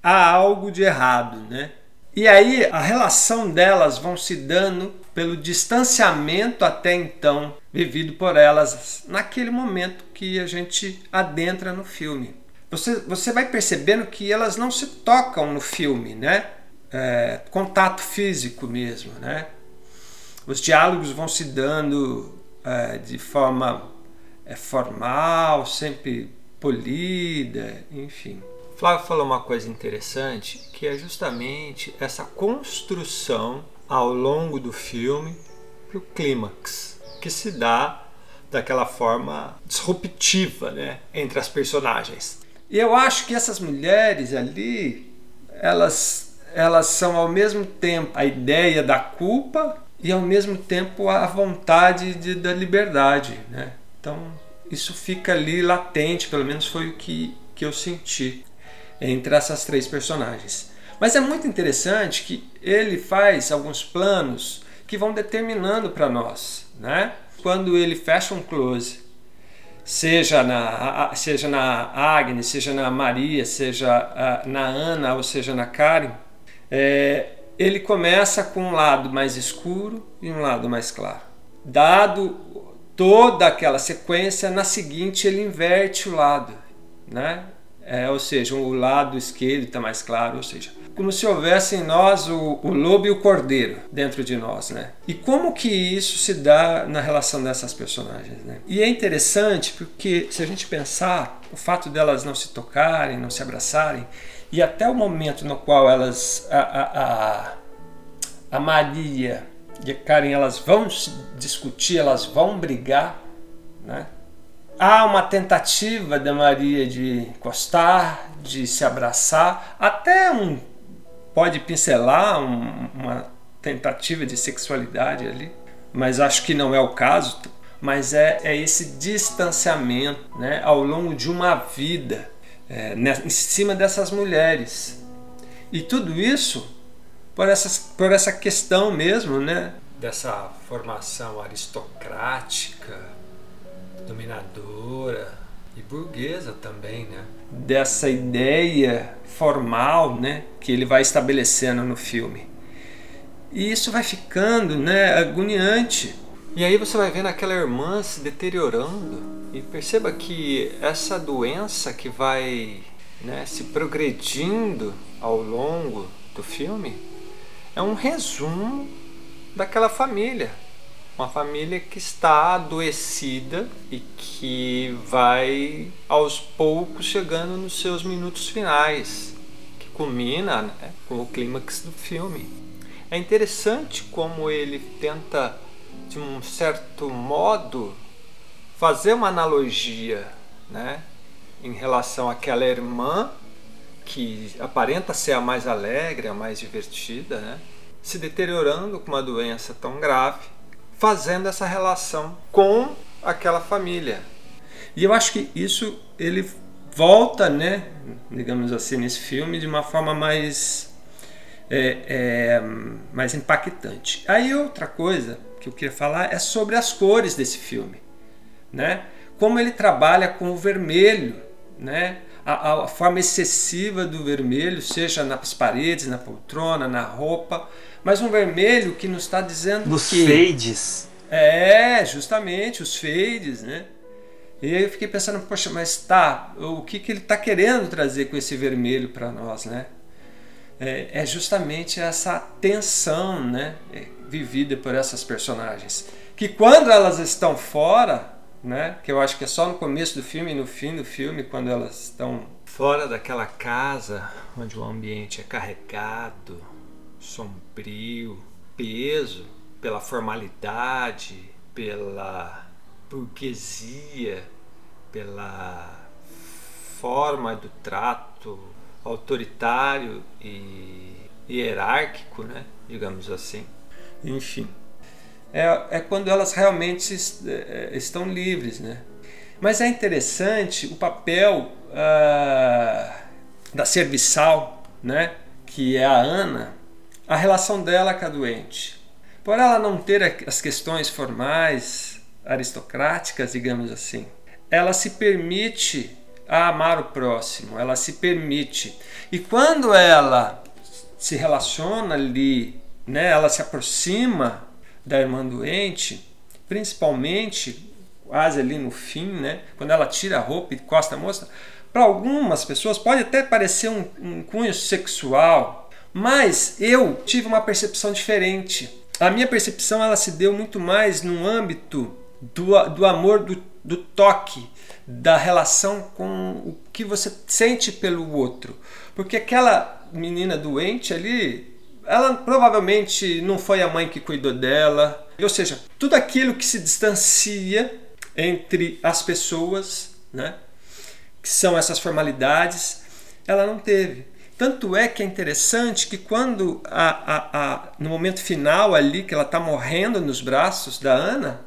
há algo de errado, né? E aí a relação delas vão se dando pelo distanciamento até então vivido por elas naquele momento que a gente adentra no filme. Você, você vai percebendo que elas não se tocam no filme, né? é, contato físico mesmo, né? Os diálogos vão se dando é, de forma é, formal, sempre polida, enfim. Flávio falou uma coisa interessante, que é justamente essa construção ao longo do filme para o clímax, que se dá daquela forma disruptiva né, entre as personagens. E eu acho que essas mulheres ali, elas elas são ao mesmo tempo a ideia da culpa e ao mesmo tempo a vontade de, da liberdade. Né? Então isso fica ali latente, pelo menos foi o que, que eu senti entre essas três personagens. Mas é muito interessante que ele faz alguns planos que vão determinando para nós. Né? Quando ele fecha um close, seja na, seja na Agnes, seja na Maria, seja na Ana ou seja na Karen, é, ele começa com um lado mais escuro e um lado mais claro. Dado toda aquela sequência, na seguinte ele inverte o lado, né? É, ou seja, o lado esquerdo está mais claro, ou seja, como se houvesse em nós o, o, lobo e o cordeiro dentro de nós, né? E como que isso se dá na relação dessas personagens, né? E é interessante porque se a gente pensar o fato delas não se tocarem, não se abraçarem, e até o momento no qual elas, a, a, a, a Maria e a Karen, elas vão discutir, elas vão brigar, né? Há uma tentativa da Maria de encostar, de se abraçar, até um pode pincelar um, uma tentativa de sexualidade ali, mas acho que não é o caso. Mas é, é esse distanciamento né, ao longo de uma vida é, em cima dessas mulheres. E tudo isso por, essas, por essa questão mesmo, né? Dessa formação aristocrática, dominadora e burguesa também, né? Dessa ideia formal, né? Que ele vai estabelecendo no filme. E isso vai ficando, né? Agoniante. E aí você vai vendo aquela irmã se deteriorando e perceba que essa doença que vai né, se progredindo ao longo do filme é um resumo daquela família. Uma família que está adoecida e que vai aos poucos chegando nos seus minutos finais, que culmina né, com o clímax do filme. É interessante como ele tenta, de um certo modo, fazer uma analogia né, em relação àquela irmã que aparenta ser a mais alegre, a mais divertida, né, se deteriorando com uma doença tão grave, fazendo essa relação com aquela família. E eu acho que isso ele volta, né, digamos assim, nesse filme de uma forma mais é, é, mais impactante. Aí outra coisa que eu queria falar é sobre as cores desse filme né? Como ele trabalha com o vermelho, né? a, a, forma excessiva do vermelho, seja nas paredes, na poltrona, na roupa, mas um vermelho que nos está dizendo Nos que fades. é justamente os fades, né? E aí eu fiquei pensando, poxa, mas tá, o que, que ele está querendo trazer com esse vermelho para nós, né? É, é, justamente essa tensão, né, vivida por essas personagens, que quando elas estão fora, né, que eu acho que é só no começo do filme e no fim do filme, quando elas estão fora daquela casa onde o ambiente é carregado, sombrio, peso pela formalidade, pela burguesia, pela forma do trato autoritário e hierárquico, né? digamos assim. Enfim, é, é quando elas realmente é, estão livres. Né? Mas é interessante o papel ah, da serviçal, né? que é a Ana, a relação dela com a doente. Por ela não ter as questões formais, aristocráticas, digamos assim, ela se permite a amar o próximo, ela se permite. E quando ela se relaciona ali, né, ela se aproxima da irmã doente, principalmente quase ali no fim, né, quando ela tira a roupa e costa a moça, para algumas pessoas pode até parecer um, um cunho sexual, mas eu tive uma percepção diferente. A minha percepção ela se deu muito mais no âmbito do, do amor do, do toque, da relação com o que você sente pelo outro. Porque aquela menina doente ali, ela provavelmente não foi a mãe que cuidou dela. Ou seja, tudo aquilo que se distancia entre as pessoas, né, que são essas formalidades, ela não teve. Tanto é que é interessante que quando a, a, a no momento final ali que ela está morrendo nos braços da Ana,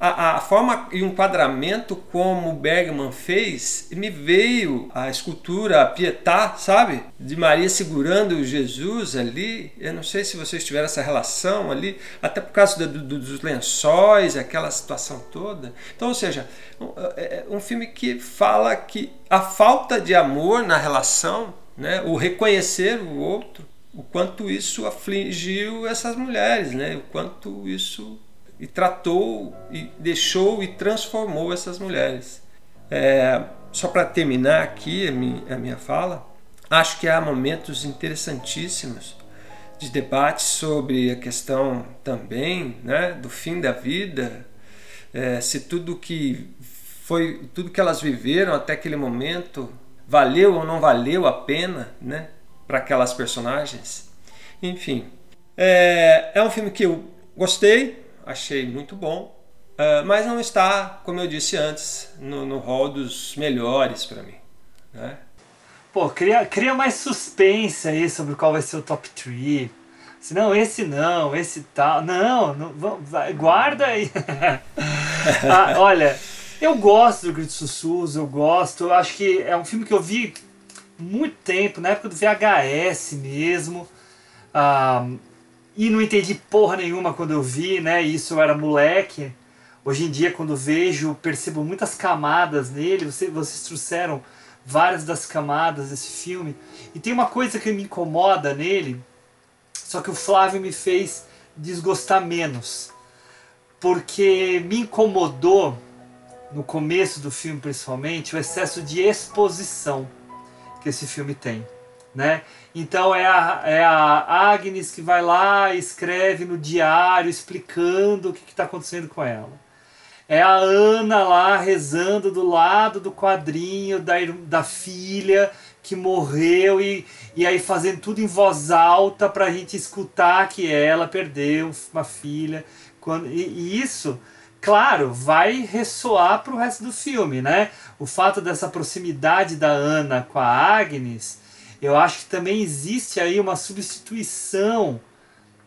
a, a, forma e o enquadramento como Bergman fez, me veio a escultura a Pietà, sabe? De Maria segurando Jesus ali. Eu não sei se vocês tiveram essa relação ali, até por causa do, do, dos lençóis, aquela situação toda. Então, ou seja, um, é, é um filme que fala que a falta de amor na relação, né? o reconhecer o outro, o quanto isso afligiu essas mulheres, né? o quanto isso e tratou e deixou e transformou essas mulheres. É, só para terminar aqui a minha, a minha fala, acho que há momentos interessantíssimos de debate sobre a questão também né, do fim da vida, é, se tudo que foi tudo que elas viveram até aquele momento valeu ou não valeu a pena né, para aquelas personagens. Enfim, é, é um filme que eu gostei, achei muito bom, uh, mas não está, como eu disse antes, no, no hall dos melhores para mim. Né? Pô, cria, cria mais suspense aí sobre qual vai ser o top 3. Se não, esse não, esse tal. Não, não guarda aí. ah, olha, eu gosto do Grito Sussurros, eu gosto. Eu acho que é um filme que eu vi muito tempo, na época do VHS mesmo. E não entendi porra nenhuma quando eu vi, né? Isso eu era moleque. Hoje em dia, quando vejo, percebo muitas camadas nele. Vocês, vocês trouxeram várias das camadas desse filme. E tem uma coisa que me incomoda nele, só que o Flávio me fez desgostar menos. Porque me incomodou, no começo do filme principalmente, o excesso de exposição que esse filme tem né? Então é a, é a Agnes que vai lá e escreve no diário explicando o que está acontecendo com ela. É a Ana lá rezando do lado do quadrinho da, da filha que morreu e, e aí fazendo tudo em voz alta para a gente escutar que ela perdeu uma filha. Quando, e, e isso, claro, vai ressoar para o resto do filme, né? O fato dessa proximidade da Ana com a Agnes eu acho que também existe aí uma substituição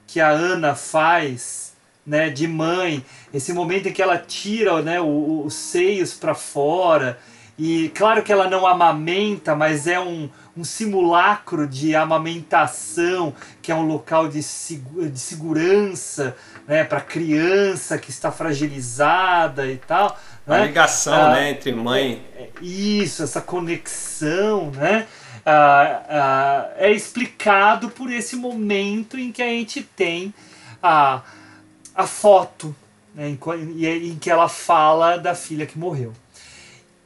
que a Ana faz né, de mãe, esse momento em que ela tira né, os seios para fora. E claro que ela não amamenta, mas é um, um simulacro de amamentação, que é um local de, de segurança né, para criança que está fragilizada e tal. A né? ligação ah, né, entre mãe. É, isso, essa conexão, né? Ah, ah, é explicado por esse momento em que a gente tem a, a foto, né, em, em, em que ela fala da filha que morreu.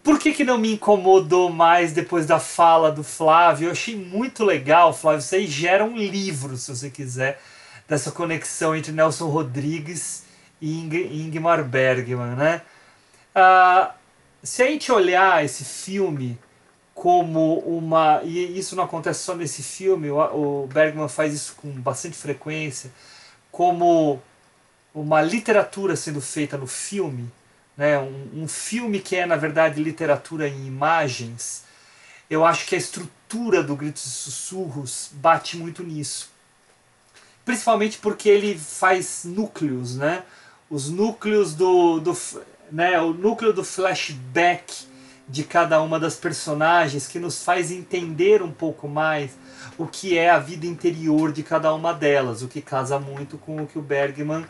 Por que, que não me incomodou mais depois da fala do Flávio? Eu achei muito legal, Flávio. Aí gera um livro, se você quiser, dessa conexão entre Nelson Rodrigues e Ingmar Bergman, né? Ah, se a gente olhar esse filme como uma. E isso não acontece só nesse filme, o Bergman faz isso com bastante frequência, como uma literatura sendo feita no filme, né? um, um filme que é, na verdade, literatura em imagens, eu acho que a estrutura do Gritos e Sussurros bate muito nisso. Principalmente porque ele faz núcleos, né? Os núcleos do, do né, o núcleo do flashback de cada uma das personagens que nos faz entender um pouco mais o que é a vida interior de cada uma delas, o que casa muito com o que o Bergman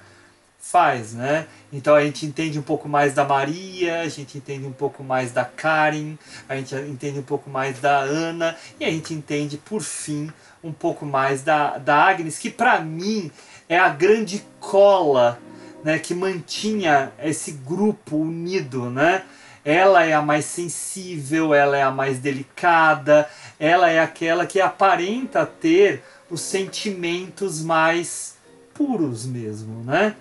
faz, né? Então a gente entende um pouco mais da Maria, a gente entende um pouco mais da Karen, a gente entende um pouco mais da Ana e a gente entende por fim um pouco mais da, da Agnes, que para mim é a grande cola né, que mantinha esse grupo unido, né? Ela é a mais sensível, ela é a mais delicada, ela é aquela que aparenta ter os sentimentos mais puros mesmo, né?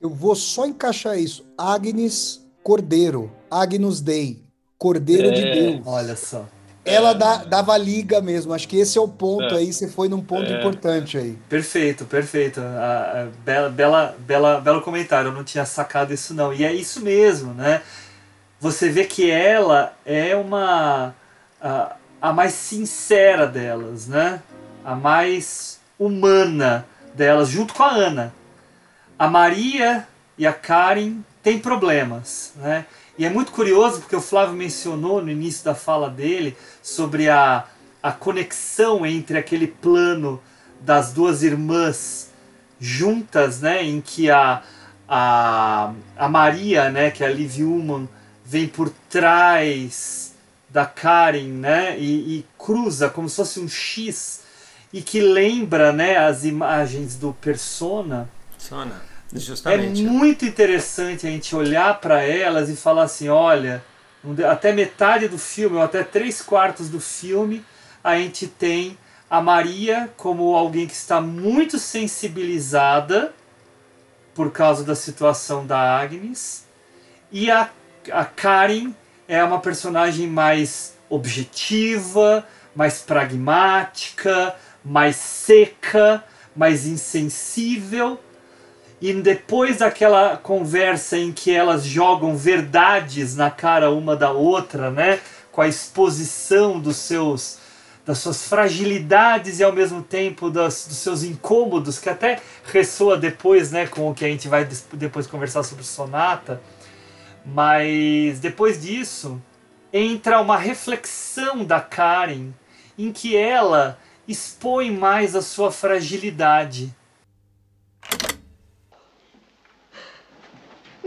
Eu vou só encaixar isso. Agnes Cordeiro, Agnus Dei, Cordeiro é. de Deus. Olha só ela dá, dava liga mesmo. Acho que esse é o ponto é. aí. Você foi num ponto é. importante aí. Perfeito, perfeito. A, a, bela, bela, bela, belo comentário. Eu não tinha sacado isso não. E é isso mesmo, né? Você vê que ela é uma a, a mais sincera delas, né? A mais humana delas, junto com a Ana. A Maria e a Karen têm problemas, né? E é muito curioso porque o Flávio mencionou no início da fala dele sobre a, a conexão entre aquele plano das duas irmãs juntas, né, em que a, a, a Maria, né, que é a Liv Ullman, vem por trás da Karen, né, e, e, cruza como se fosse um X e que lembra, né, as imagens do Persona. Persona. Justamente. É muito interessante a gente olhar para elas e falar assim: olha, até metade do filme, ou até três quartos do filme, a gente tem a Maria como alguém que está muito sensibilizada por causa da situação da Agnes, e a, a Karen é uma personagem mais objetiva, mais pragmática, mais seca, mais insensível e depois daquela conversa em que elas jogam verdades na cara uma da outra, né? Com a exposição dos seus das suas fragilidades e ao mesmo tempo das, dos seus incômodos, que até ressoa depois, né, com o que a gente vai depois conversar sobre Sonata. Mas depois disso, entra uma reflexão da Karen em que ela expõe mais a sua fragilidade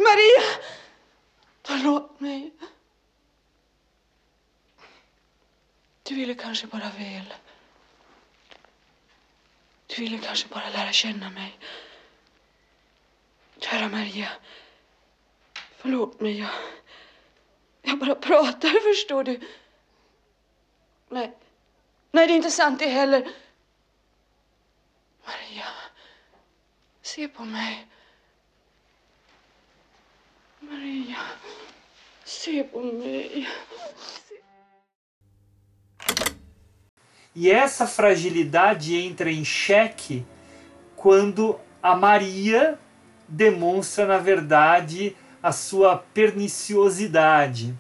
Maria! Förlåt mig. Du ville kanske bara väl. Du ville kanske bara lära känna mig. Kära Maria. Förlåt mig. Jag, jag bara pratar, förstår du. Nej. Nej, det är inte sant det heller. Maria. Se på mig. Maria, se på mig. E essa fragilidade entra em xeque quando a Maria demonstra, na verdade, a sua perniciosidade.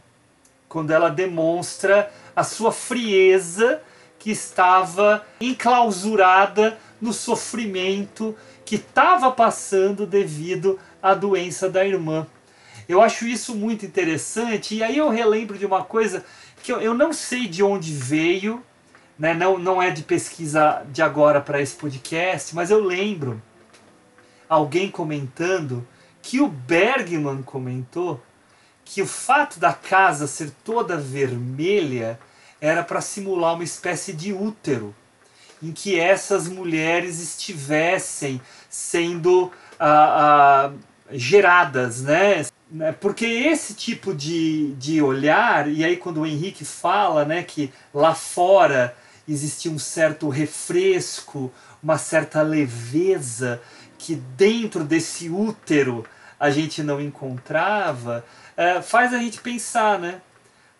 Quando ela demonstra a sua frieza que estava enclausurada no sofrimento que estava passando devido à doença da irmã. Eu acho isso muito interessante. E aí eu relembro de uma coisa que eu, eu não sei de onde veio, né? não, não é de pesquisa de agora para esse podcast, mas eu lembro alguém comentando que o Bergman comentou que o fato da casa ser toda vermelha era para simular uma espécie de útero em que essas mulheres estivessem sendo ah, ah, geradas, né? Porque esse tipo de, de olhar, e aí quando o Henrique fala né, que lá fora existia um certo refresco, uma certa leveza, que dentro desse útero a gente não encontrava, é, faz a gente pensar, né?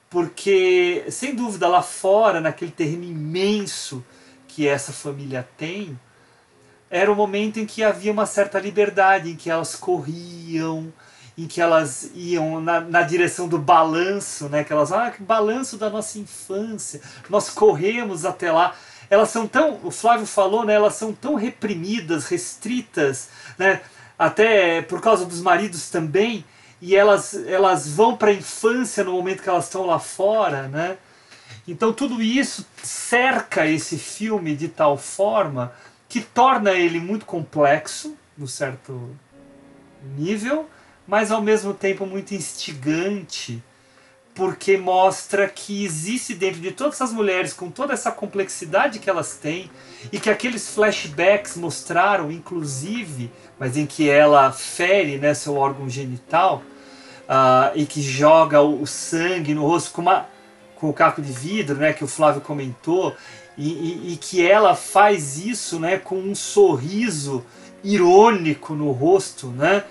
Porque, sem dúvida, lá fora, naquele terreno imenso que essa família tem, era o momento em que havia uma certa liberdade, em que elas corriam, em que elas iam na, na direção do balanço, né? Que elas, ah, que balanço da nossa infância, nós corremos até lá. Elas são tão, o Flávio falou, né? Elas são tão reprimidas, restritas, né? Até por causa dos maridos também, e elas, elas vão para a infância no momento que elas estão lá fora, né? Então tudo isso cerca esse filme de tal forma que torna ele muito complexo, no certo nível, mas ao mesmo tempo muito instigante, porque mostra que existe dentro de todas essas mulheres, com toda essa complexidade que elas têm, e que aqueles flashbacks mostraram, inclusive, mas em que ela fere né, seu órgão genital, uh, e que joga o, o, sangue no rosto com, uma, com o caco de vidro, né, que o Flávio comentou, e, e, e que ela faz isso né, com um sorriso irônico no rosto, né,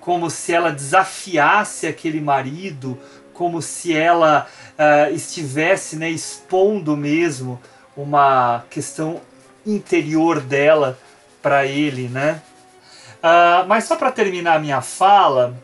como se ela desafiasse aquele marido, como se ela uh, estivesse né, expondo mesmo uma questão interior dela para ele, né? Uh, mas só para terminar a minha fala,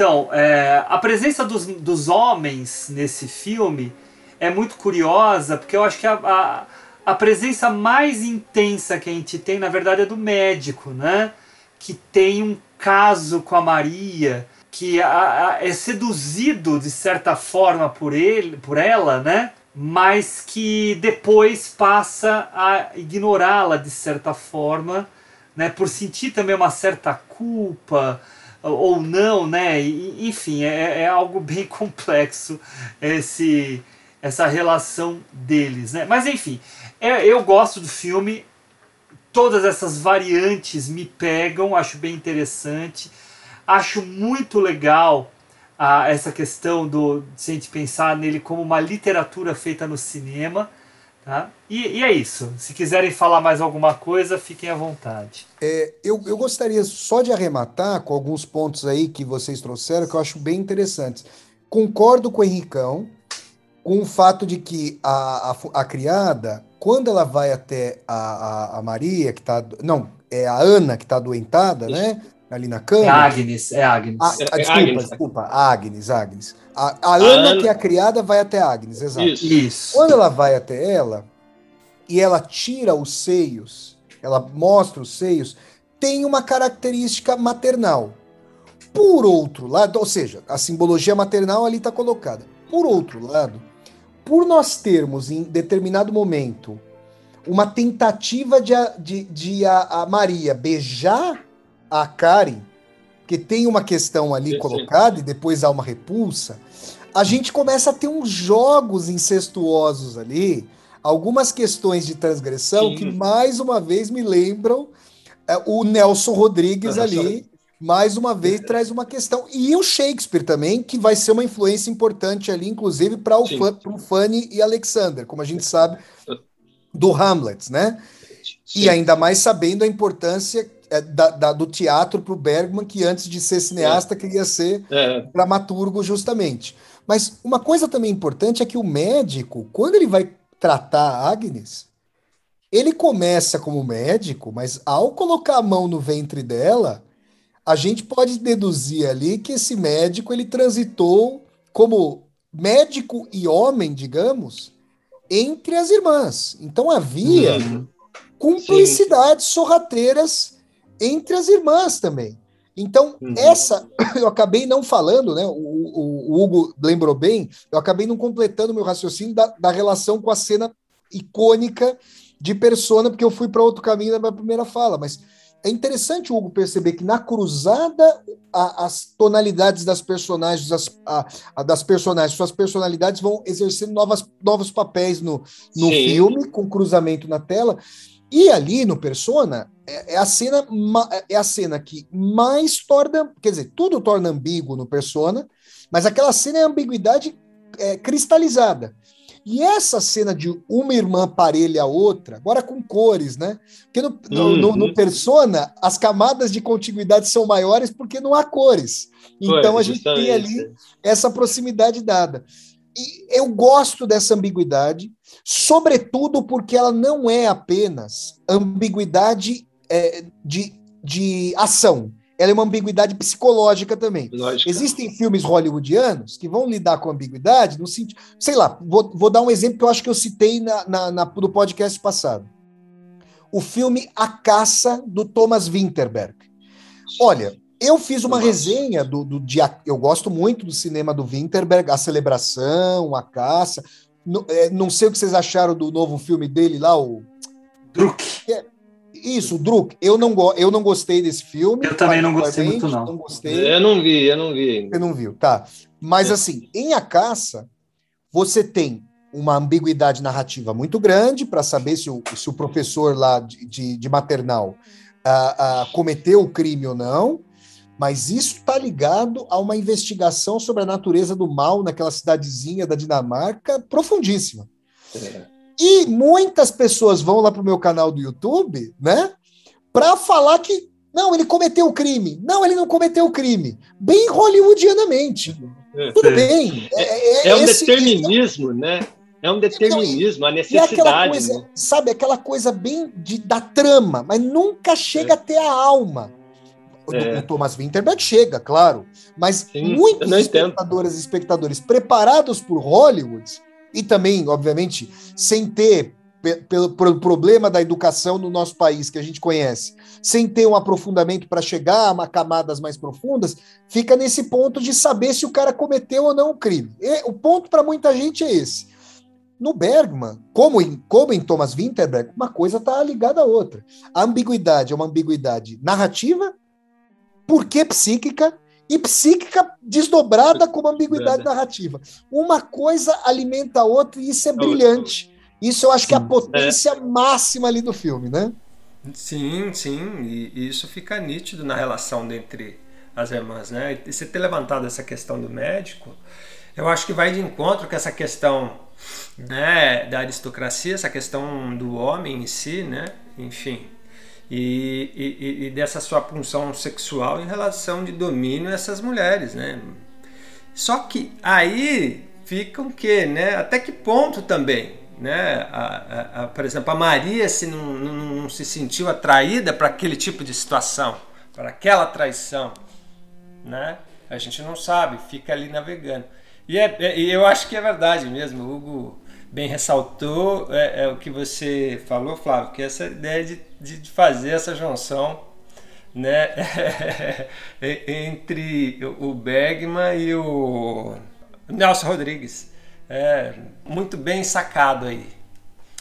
então, é, a presença dos, dos homens nesse filme é muito curiosa, porque eu acho que a, a, a, presença mais intensa que a gente tem, na verdade, é do médico, né? Que tem um caso com a Maria, que a, é seduzido de certa forma por ele, por ela, né? Mas que depois passa a ignorá-la de certa forma, né? Por sentir também uma certa culpa, ou não, né? enfim, é, é algo bem complexo esse, essa relação deles, né? Mas enfim, é, eu gosto do filme, todas essas variantes me pegam, acho bem interessante, acho muito legal a, essa questão do se a gente pensar nele como uma literatura feita no cinema Tá? E, e, é isso. Se quiserem falar mais alguma coisa, fiquem à vontade. É, eu, eu gostaria só de arrematar com alguns pontos aí que vocês trouxeram que eu acho bem interessantes. Concordo com o Henricão com o fato de que a, a, a criada, quando ela vai até a, a, a Maria, que está. Não, é a Ana que está adoentada, né? Ali na cama. É Agnes, é Agnes. A, a, desculpa, Agnes. desculpa, Agnes, Agnes. A, a, Ana, Ana, que é a criada, vai até Agnes, exato. Isso. Isso. Quando ela vai até ela e ela tira os seios, ela mostra os seios, tem uma característica maternal. Por outro lado, ou seja, a simbologia maternal ali está colocada. Por outro lado, por nós termos em determinado momento uma tentativa de, de, de a, a Maria beijar a Karen, que tem uma questão ali colocada e depois há uma repulsa, a gente começa a ter uns jogos incestuosos ali, algumas questões de transgressão Sim. que mais uma vez me lembram é, o Nelson Rodrigues ali, mais uma vez traz uma questão. E o Shakespeare também, que vai ser uma influência importante ali, inclusive para o, o Fanny e Alexander, como a gente sabe do Hamlet, né? Sim. E ainda mais sabendo a importância é, da, da, do teatro para o Bergman, que antes de ser cineasta é. queria ser é. dramaturgo justamente. Mas uma coisa também importante é que o médico, quando ele vai tratar a Agnes, ele começa como médico, mas ao colocar a mão no ventre dela, a gente pode deduzir ali que esse médico ele transitou como médico e homem, digamos, entre as irmãs. Então havia uhum. cumplicidades sorrateiras entre as irmãs também. Então, uhum. essa eu acabei não falando, né? O, o, o, Hugo lembrou bem, eu acabei não completando meu raciocínio da, da relação com a cena icônica de Persona, porque eu fui para outro caminho na minha primeira fala, mas é interessante Hugo perceber que na cruzada a, as tonalidades das personagens, as, a, a das personagens, suas personalidades vão exercendo novas, novos papéis no, no filme, com cruzamento na tela. E ali no Persona é, é, a cena é a cena que mais torna, quer dizer, tudo torna ambíguo no Persona, mas aquela cena é ambiguidade é, cristalizada. E essa cena de uma irmã parelha a outra, agora com cores, né? Porque no, uhum. no, no, Persona, as camadas de contiguidade são maiores porque não há cores. Então a gente tem ali essa proximidade dada. E eu gosto dessa ambiguidade, sobretudo porque ela não é apenas ambiguidade é, de, de ação ela é uma ambiguidade psicológica também. Lógica. Existem filmes hollywoodianos que vão lidar com ambiguidade no sentido. Sei lá, vou, vou dar um exemplo que eu acho que eu citei na, na, na, no podcast passado. O filme A Caça, do Thomas Winterberg. Olha, eu fiz uma resenha do, do dia. Eu gosto muito do cinema do Winterberg, A Celebração, A Caça. Não, é, não sei o que vocês acharam do novo filme dele lá, o. É, isso, Druk, eu não, go eu não gostei desse filme. Eu também não gostei muito, não. não gostei. Eu não vi, eu não vi. Você não viu, tá. Mas é. assim, em A Caça, você tem uma ambiguidade narrativa muito grande para saber se o, se o professor lá de, de, de maternal uh, uh, cometeu o crime ou não, mas isso está ligado a uma investigação sobre a natureza do mal naquela cidadezinha da Dinamarca profundíssima. É. E muitas pessoas vão lá para o meu canal do YouTube, né? Para falar que não, ele cometeu o crime. Não, ele não cometeu o crime. Bem hollywoodianamente. É, Tudo é. bem. É, é, é um esse, determinismo, né? É um determinismo, a necessidade. Coisa, né? Sabe, aquela coisa bem de, da trama, mas nunca chega é. até a alma. É. O Thomas Winterberg chega, claro, mas Sim, muitos espectadores e espectadores preparados por Hollywood e também, obviamente, sem ter pelo, problema da educação no nosso país que a gente conhece, sem ter um aprofundamento para chegar a camadas mais profundas, fica nesse ponto de saber se o cara cometeu ou não o crime. E, o ponto para muita gente é esse. No Bergman, como em, como em Thomas Winterberg, uma coisa está ligada à outra. A ambiguidade é uma ambiguidade narrativa, porque psíquica, e psíquica desdobrada como ambiguidade narrativa. Uma coisa alimenta a outra e isso é brilhante. Isso eu acho que é a potência é. máxima ali do filme, né? Sim, sim, e isso fica nítido na relação entre as irmãs, né? E você ter levantado essa questão do médico, eu acho que vai de encontro com essa questão né, da aristocracia, essa questão do homem em si, né? Enfim, e, e, e, dessa sua punção sexual em relação de domínio a essas mulheres, né? Só que aí fica o quê, né? Até que ponto também, né? A, a, a, por exemplo, a Maria se não, não, não se sentiu atraída para aquele tipo de situação, para aquela traição, né? A gente não sabe, fica ali navegando. E, é, é, eu acho que é verdade mesmo, Hugo bem ressaltou é, é, o que você falou, Flávio, que essa ideia de, de fazer essa junção né, entre o Bergman e o Nelson Rodrigues. É, muito bem sacado aí.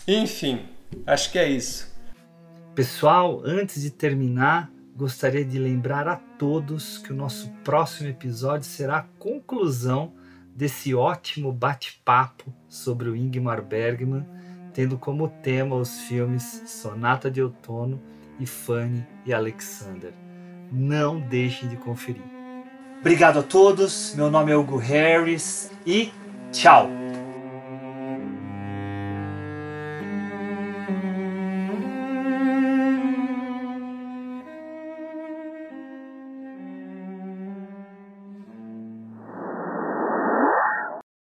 Enfim, acho que é isso. Pessoal, antes de terminar, gostaria de lembrar a todos que o nosso próximo episódio será a conclusão desse ótimo bate-papo sobre o Ingmar Bergman, tendo como tema os filmes Sonata de Outono e Fanny e Alexander. Não deixem de conferir. Obrigado a todos, meu nome é Hugo Harris e tchau!